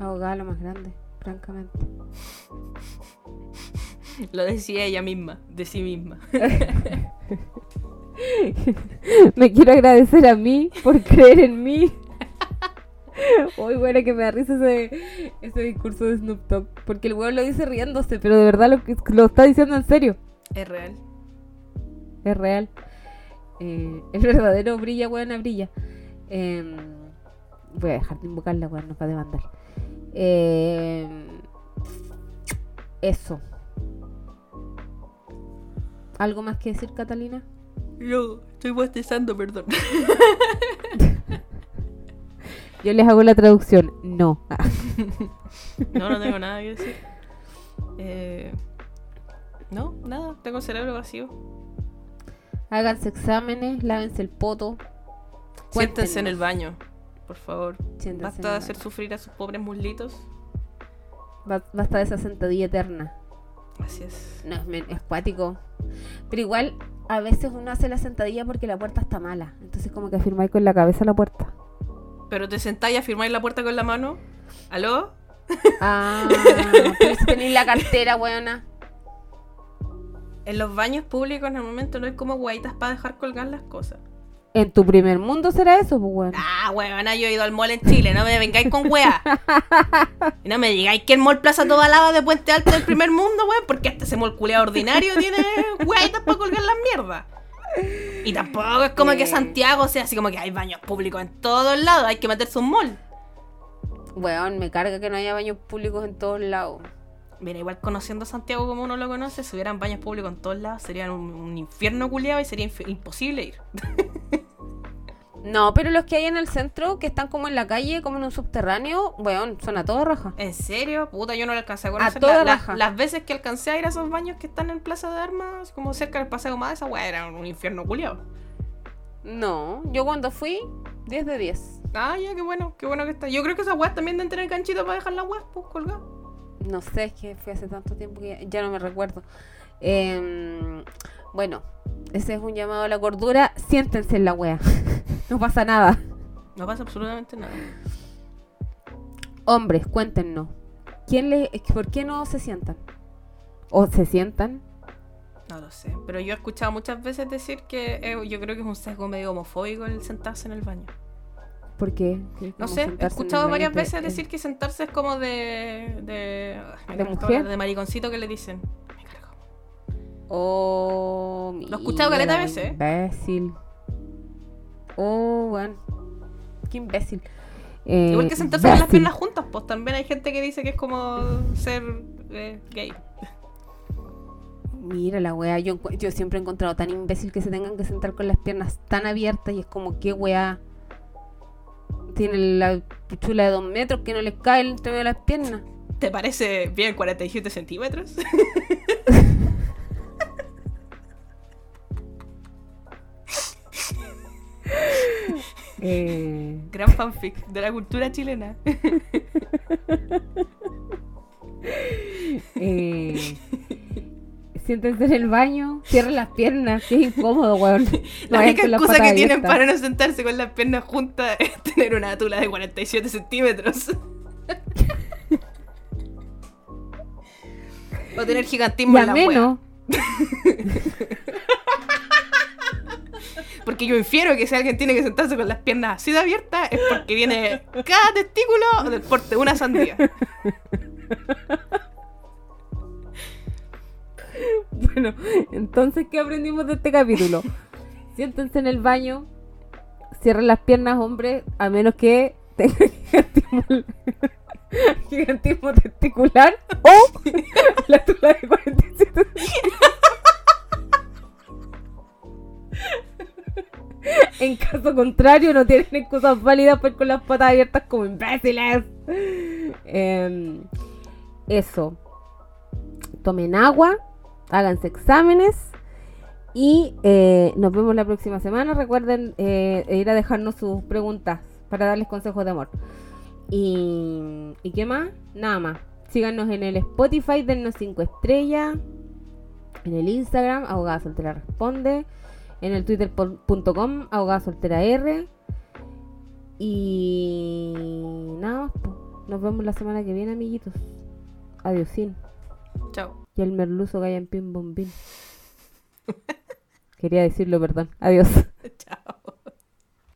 Abogada lo más grande, francamente. [laughs] lo decía ella misma, de sí misma. [laughs] [laughs] me quiero agradecer a mí por creer en mí. [laughs] Muy bueno que me da risa ese, ese discurso de Snoop Dogg. Porque el weón lo dice riéndose, pero de verdad lo, lo está diciendo en serio. Es real. Es real. Eh, el verdadero brilla, weón, brilla. Em, voy a dejar de invocarla, weón, no va a demandar. Em, eso. ¿Algo más que decir, Catalina? Yo estoy bostezando, perdón. [laughs] Yo les hago la traducción. No. [laughs] no, no tengo nada que decir. Eh, no, nada. Tengo el cerebro vacío. Háganse exámenes, lávense el poto. Siéntense en el baño, por favor. Basta de hacer sufrir a sus pobres muslitos. Basta de esa sentadilla eterna. Así es. No, es, es cuático. Pero igual, a veces uno hace la sentadilla porque la puerta está mala. Entonces como que afirmáis con la cabeza la puerta. Pero te sentáis y afirmáis la puerta con la mano. ¿Aló? Ah, [laughs] pero si tenéis la cartera, weona. En los baños públicos en el momento no hay como guaitas para dejar colgar las cosas. En tu primer mundo será eso, pues weón. Ah, weón, yo he ido al mall en Chile, no me vengáis con weá. [laughs] y no me digáis que el mall Plaza Toda Lava de Puente Alto del primer mundo, weón, porque hasta ese mall culeado ordinario tiene weá para colgar las mierdas. Y tampoco es como que Santiago sea así como que hay baños públicos en todos lados, hay que meterse un mall. Weón, me carga que no haya baños públicos en todos lados. Mira, igual conociendo a Santiago como uno lo conoce, si hubieran baños públicos en todos lados, serían un, infierno culiado y sería imposible ir. [laughs] no, pero los que hay en el centro, que están como en la calle, como en un subterráneo, weón, son a toda raja. ¿En serio? Puta, yo no lo alcancé a conocer. A toda raja. las veces que alcancé a ir a esos baños que están en Plaza de Armas, como cerca del Paseo Más, esa weá era un infierno culiado. No, yo cuando fui, 10 de 10. Ah, ya, qué bueno, qué bueno que está. Yo creo que esas weas también deben tener canchito para dejar las weas, pues, colgadas. No sé, es que fue hace tanto tiempo que ya, no me recuerdo. Em, bueno, ese es un llamado a la cordura. Siéntense en la wea. [laughs] no pasa nada. No pasa absolutamente nada. Hombres, cuéntenos. ¿Quién le, ¿Por qué no se sientan? ¿O se sientan? No lo sé. Pero yo he escuchado muchas veces decir que eh, yo creo que es un sesgo medio homofóbico el sentarse en el baño. ¿Por qué? ¿Qué es No sé, he escuchado varias veces eh, decir que sentarse es como de. de. ay, ¿De me cargo, mujer? De mariconcito que le dicen. Me cargo. Oh, Lo he escuchado caleta veces, ¿eh? Imbécil. Oh, bueno. Qué imbécil. Eh, Igual que sentarse con las piernas juntas, pues también hay gente que dice que es como ser eh, gay. Mira la wea, yo, yo siempre he encontrado tan imbécil que se tengan que sentar con las piernas tan abiertas y es como, ¿qué wea? Tiene la pichula de dos metros que no les cae entre medio de las piernas. ¿Te parece bien 47 centímetros? [laughs] Eh, Gran fanfic de la cultura chilena. [laughs] eh, siéntense en el baño, cierren las piernas, que es incómodo, weón. [laughs] La única excusa que tienen para no sentarse con las piernas juntas [laughs] es tener una tula de 47 centímetros. [laughs] o tener gigantismo Y en la menos, Porque yo infiero que si alguien tiene que sentarse con las piernas así de abiertas es porque tiene cada testículo del porte de una sandía. [laughs] Bueno, entonces, ¿qué aprendimos de este capítulo? Siéntense en el baño, cierren las piernas, hombre, a menos que tengan gigantismo, [laughs] gigantismo testicular o [laughs] la tula de 47 En caso contrario, no tienen excusas válidas por con las patas abiertas como imbéciles. Em, eso. Tomen agua, háganse exámenes y eh, nos vemos la próxima semana. Recuerden eh, ir a dejarnos sus preguntas para darles consejos de amor. Y, ¿y qué más? Nada más. Síganos en el Spotify, dennos 5 estrellas. En el Instagram, Abogada Soltera Responde. En el twitter.com, Abogada Soltera R. Y nada más. Nos vemos la semana que viene, amiguitos. Adiosín. Chao. Y el merluzo hay en pin bombín. [laughs] Quería decirlo, perdón. Adiós. [laughs] Chao.